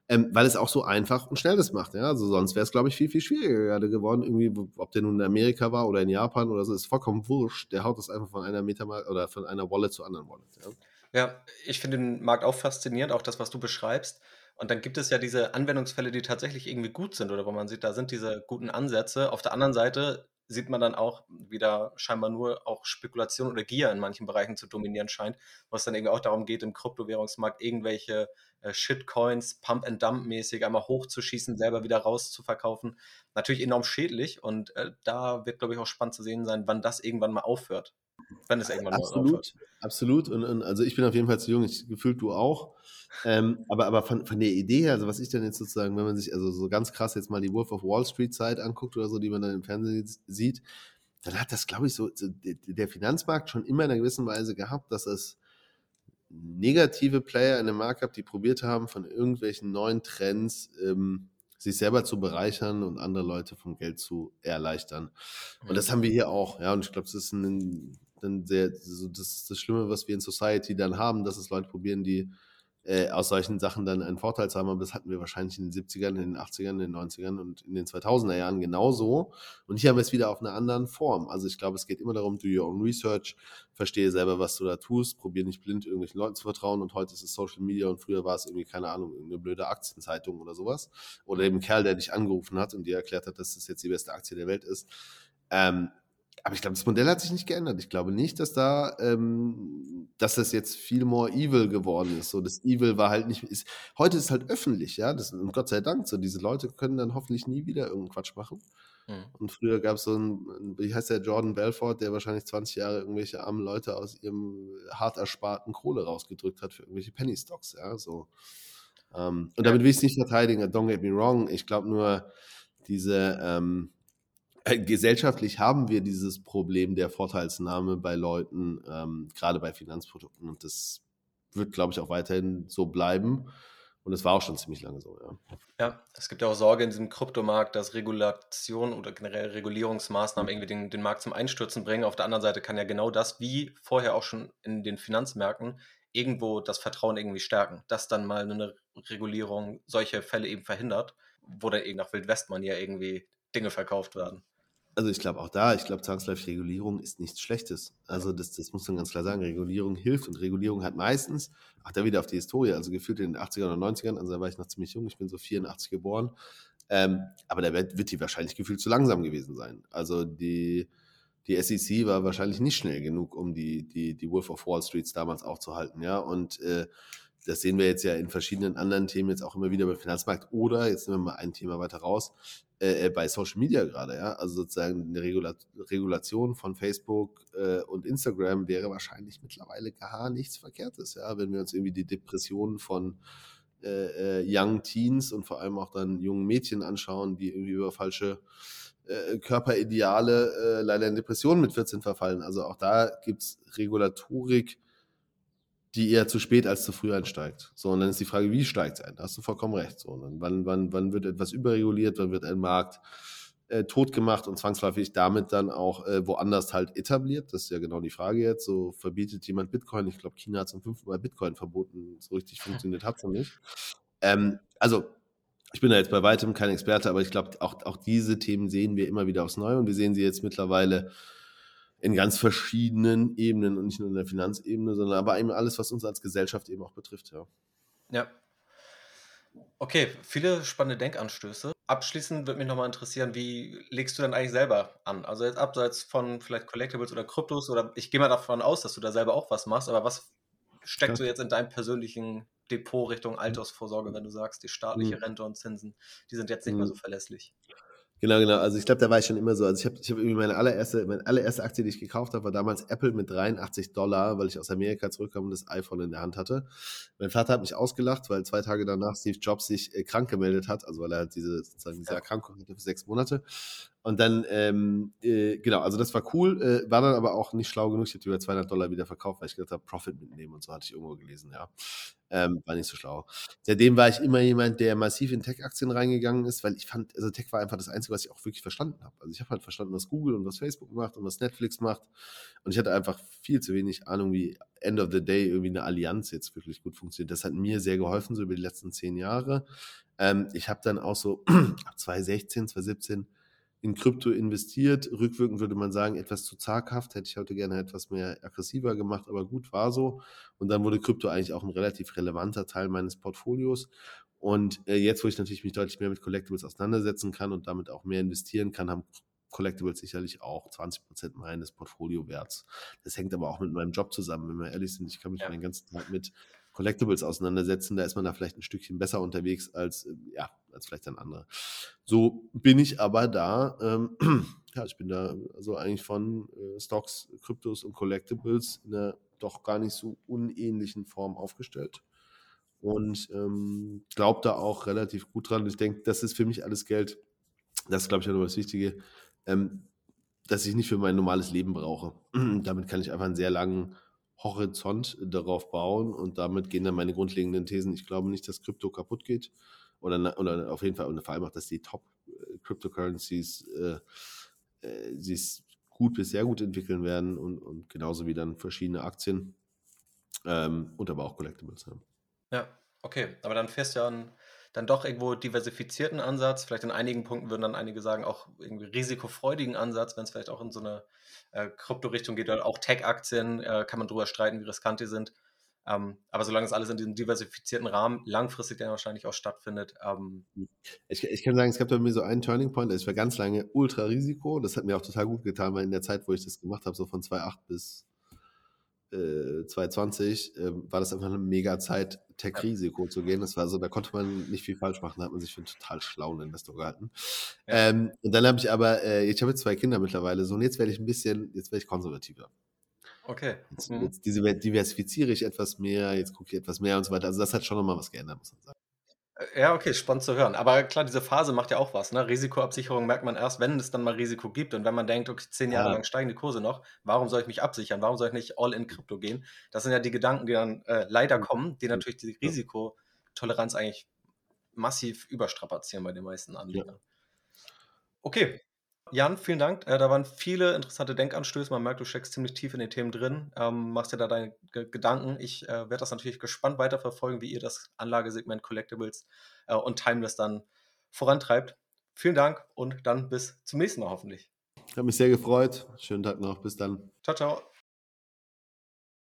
Ähm, weil es auch so einfach und schnell das macht, ja. Also sonst wäre es, glaube ich, viel, viel schwieriger gerade geworden, irgendwie, ob der nun in Amerika war oder in Japan oder so, ist vollkommen wurscht. Der haut das einfach von einer Metamask oder von einer Wallet zu anderen Wallet, ja. Ja, ich finde den Markt auch faszinierend, auch das, was du beschreibst. Und dann gibt es ja diese Anwendungsfälle, die tatsächlich irgendwie gut sind oder wo man sieht, da sind diese guten Ansätze. Auf der anderen Seite sieht man dann auch, wie da scheinbar nur auch Spekulation oder Gier in manchen Bereichen zu dominieren scheint, wo es dann irgendwie auch darum geht, im Kryptowährungsmarkt irgendwelche äh, Shitcoins Pump-and-Dump-mäßig einmal hochzuschießen, selber wieder rauszuverkaufen. Natürlich enorm schädlich und äh, da wird, glaube ich, auch spannend zu sehen sein, wann das irgendwann mal aufhört. Wenn es irgendwann absolut, mal aufhört. Absolut. Und, und, also ich bin auf jeden Fall zu jung, ich gefühlt du auch. Ähm, aber aber von, von der Idee her, also was ich dann jetzt sozusagen, wenn man sich also so ganz krass jetzt mal die Wolf of Wall Street Zeit anguckt oder so, die man dann im Fernsehen sieht, dann hat das, glaube ich, so, so der Finanzmarkt schon immer in einer gewissen Weise gehabt, dass es negative Player in dem Markt gab, die probiert haben, von irgendwelchen neuen Trends ähm, sich selber zu bereichern und andere Leute vom Geld zu erleichtern. Und das haben wir hier auch, ja, und ich glaube, das ist ein, ein sehr, das ist das Schlimme, was wir in Society dann haben, dass es Leute probieren, die äh, aus solchen Sachen dann einen Vorteil zu haben. Aber das hatten wir wahrscheinlich in den 70ern, in den 80ern, in den 90ern und in den 2000er Jahren genauso. Und hier haben wir es wieder auf einer anderen Form. Also ich glaube, es geht immer darum, do your own research, verstehe selber, was du da tust, probiere nicht blind irgendwelchen Leuten zu vertrauen. Und heute ist es Social Media und früher war es irgendwie, keine Ahnung, eine blöde Aktienzeitung oder sowas. Oder eben ein Kerl, der dich angerufen hat und dir erklärt hat, dass das jetzt die beste Aktie der Welt ist. Ähm, aber ich glaube, das Modell hat sich nicht geändert. Ich glaube nicht, dass da, ähm, dass das jetzt viel more evil geworden ist. So, das Evil war halt nicht, ist, heute ist es halt öffentlich, ja, das, und Gott sei Dank, so, diese Leute können dann hoffentlich nie wieder irgendeinen Quatsch machen. Mhm. Und früher gab es so einen, wie heißt der, Jordan Belfort, der wahrscheinlich 20 Jahre irgendwelche armen Leute aus ihrem hart ersparten Kohle rausgedrückt hat für irgendwelche Penny Stocks, ja, so. Ähm, und damit will ich es nicht verteidigen, don't get me wrong. Ich glaube nur, diese, ähm, äh, gesellschaftlich haben wir dieses Problem der Vorteilsnahme bei Leuten, ähm, gerade bei Finanzprodukten. Und das wird, glaube ich, auch weiterhin so bleiben. Und es war auch schon ziemlich lange so, ja. Ja, es gibt ja auch Sorge in diesem Kryptomarkt, dass Regulation oder generell Regulierungsmaßnahmen irgendwie den, den Markt zum Einstürzen bringen. Auf der anderen Seite kann ja genau das, wie vorher auch schon in den Finanzmärkten, irgendwo das Vertrauen irgendwie stärken, dass dann mal eine Regulierung solche Fälle eben verhindert, wo dann eben nach Wildwestmann ja irgendwie Dinge verkauft werden. Also ich glaube auch da, ich glaube zwangsläufig Regulierung ist nichts Schlechtes. Also das, das muss man ganz klar sagen. Regulierung hilft und Regulierung hat meistens, ach da wieder auf die Historie, also gefühlt in den 80ern oder 90ern, also da war ich noch ziemlich jung, ich bin so 84 geboren, ähm, aber da wird, wird die wahrscheinlich gefühlt zu langsam gewesen sein. Also die, die SEC war wahrscheinlich nicht schnell genug, um die, die, die Wolf of Wall Streets damals aufzuhalten, ja, und äh, das sehen wir jetzt ja in verschiedenen anderen Themen jetzt auch immer wieder beim Finanzmarkt oder jetzt nehmen wir mal ein Thema weiter raus, äh, äh bei Social Media gerade, ja. Also sozusagen eine Regula Regulation von Facebook äh, und Instagram wäre wahrscheinlich mittlerweile gar nichts Verkehrtes, ja, wenn wir uns irgendwie die Depressionen von äh, äh Young Teens und vor allem auch dann jungen Mädchen anschauen, die irgendwie über falsche äh, Körperideale äh, leider in Depressionen mit 14 verfallen. Also auch da gibt es Regulatorik, die eher zu spät als zu früh einsteigt. So, und dann ist die Frage, wie steigt es ein? Da hast du vollkommen recht. So, und wann, wann, wann wird etwas überreguliert, wann wird ein Markt äh, tot gemacht und zwangsläufig damit dann auch äh, woanders halt etabliert? Das ist ja genau die Frage jetzt. So verbietet jemand Bitcoin. Ich glaube, China hat zum fünften Mal Bitcoin verboten. So richtig funktioniert hat es noch nicht. Ähm, also, ich bin da jetzt bei weitem kein Experte, aber ich glaube, auch, auch diese Themen sehen wir immer wieder aufs Neue und wir sehen sie jetzt mittlerweile in ganz verschiedenen Ebenen und nicht nur in der Finanzebene, sondern aber eben alles, was uns als Gesellschaft eben auch betrifft, ja. Ja. Okay, viele spannende Denkanstöße. Abschließend würde mich nochmal interessieren, wie legst du denn eigentlich selber an? Also jetzt abseits von vielleicht Collectibles oder Kryptos oder ich gehe mal davon aus, dass du da selber auch was machst, aber was steckst du jetzt in deinem persönlichen Depot Richtung Altersvorsorge, wenn du sagst, die staatliche hm. Rente und Zinsen, die sind jetzt nicht mehr hm. so verlässlich? Genau, genau. Also ich glaube, da war ich schon immer so. Also ich habe ich hab irgendwie meine allererste, meine allererste Aktie, die ich gekauft habe, war damals Apple mit 83 Dollar, weil ich aus Amerika zurückkam und das iPhone in der Hand hatte. Mein Vater hat mich ausgelacht, weil zwei Tage danach Steve Jobs sich äh, krank gemeldet hat, also weil er halt diese, sozusagen diese Erkrankung hatte für sechs Monate. Und dann, ähm, äh, genau, also das war cool, äh, war dann aber auch nicht schlau genug. Ich habe die über 200 Dollar wieder verkauft, weil ich gedacht habe, Profit mitnehmen und so hatte ich irgendwo gelesen, ja. Ähm, war nicht so schlau. Seitdem war ich immer jemand, der massiv in Tech-Aktien reingegangen ist, weil ich fand, also Tech war einfach das Einzige, was ich auch wirklich verstanden habe. Also ich habe halt verstanden, was Google und was Facebook macht und was Netflix macht. Und ich hatte einfach viel zu wenig Ahnung, wie End of the Day irgendwie eine Allianz jetzt wirklich gut funktioniert. Das hat mir sehr geholfen, so über die letzten zehn Jahre. Ähm, ich habe dann auch so ab 2016, 2017 in Krypto investiert. Rückwirkend würde man sagen, etwas zu zaghaft. Hätte ich heute gerne etwas mehr aggressiver gemacht, aber gut, war so. Und dann wurde Krypto eigentlich auch ein relativ relevanter Teil meines Portfolios. Und äh, jetzt, wo ich natürlich mich deutlich mehr mit Collectibles auseinandersetzen kann und damit auch mehr investieren kann, haben Collectibles sicherlich auch 20 Prozent meines Portfoliowerts. Das hängt aber auch mit meinem Job zusammen, wenn wir ehrlich sind. Ich kann mich ja. den ganzen Tag mit Collectibles auseinandersetzen. Da ist man da vielleicht ein Stückchen besser unterwegs als, äh, ja, als vielleicht ein anderer. So bin ich aber da, ähm, ja, ich bin da also eigentlich von äh, Stocks, Kryptos und Collectibles in einer doch gar nicht so unähnlichen Form aufgestellt. Und ähm, glaube da auch relativ gut dran. Ich denke, das ist für mich alles Geld. Das ist, glaube ich, auch noch das Wichtige, ähm, dass ich nicht für mein normales Leben brauche. Damit kann ich einfach einen sehr langen Horizont darauf bauen und damit gehen dann meine grundlegenden Thesen. Ich glaube nicht, dass Krypto kaputt geht oder, oder auf jeden Fall und vor allem auch, dass die Top äh, äh, äh, sich gut bis sehr gut entwickeln werden und, und genauso wie dann verschiedene Aktien ähm, und aber auch Collectibles haben. Ja, okay, aber dann fährst du ja an dann doch irgendwo diversifizierten Ansatz, vielleicht in einigen Punkten würden dann einige sagen, auch irgendwie risikofreudigen Ansatz, wenn es vielleicht auch in so eine äh, Krypto-Richtung geht oder auch Tech-Aktien, äh, kann man drüber streiten, wie riskant die sind. Ähm, aber solange es alles in diesem diversifizierten Rahmen langfristig dann wahrscheinlich auch stattfindet. Ähm ich, ich, kann sagen, es gab bei mir so einen Turning Point, das war ganz lange Ultra-Risiko. Das hat mir auch total gut getan, weil in der Zeit, wo ich das gemacht habe, so von 2008 bis 2020 äh, war das einfach eine mega Zeit, Tech-Risiko zu gehen. Das war so, da konnte man nicht viel falsch machen, da hat man sich für einen total schlauen Investor gehalten. Ja. Ähm, und dann habe ich aber, äh, ich habe jetzt zwei Kinder mittlerweile so und jetzt werde ich ein bisschen, jetzt werde ich konservativer. Okay. Jetzt, mhm. jetzt diversifiziere ich etwas mehr, jetzt gucke ich etwas mehr und so weiter. Also das hat schon nochmal was geändert, muss man sagen. Ja, okay, spannend zu hören. Aber klar, diese Phase macht ja auch was. Ne? Risikoabsicherung merkt man erst, wenn es dann mal Risiko gibt. Und wenn man denkt, okay, zehn Jahre ja. lang steigen die Kurse noch, warum soll ich mich absichern? Warum soll ich nicht all in Krypto gehen? Das sind ja die Gedanken, die dann äh, leider kommen, die natürlich die Risiko Toleranz eigentlich massiv überstrapazieren bei den meisten Anlegern. Ja. Okay, Jan, vielen Dank. Äh, da waren viele interessante Denkanstöße. Man merkt, du steckst ziemlich tief in den Themen drin, ähm, machst dir da deine G Gedanken. Ich äh, werde das natürlich gespannt weiterverfolgen, wie ihr das Anlagesegment Collectibles äh, und Timeless dann vorantreibt. Vielen Dank und dann bis zum nächsten Mal hoffentlich. Ich habe mich sehr gefreut. Schönen Tag noch. Bis dann. Ciao, ciao.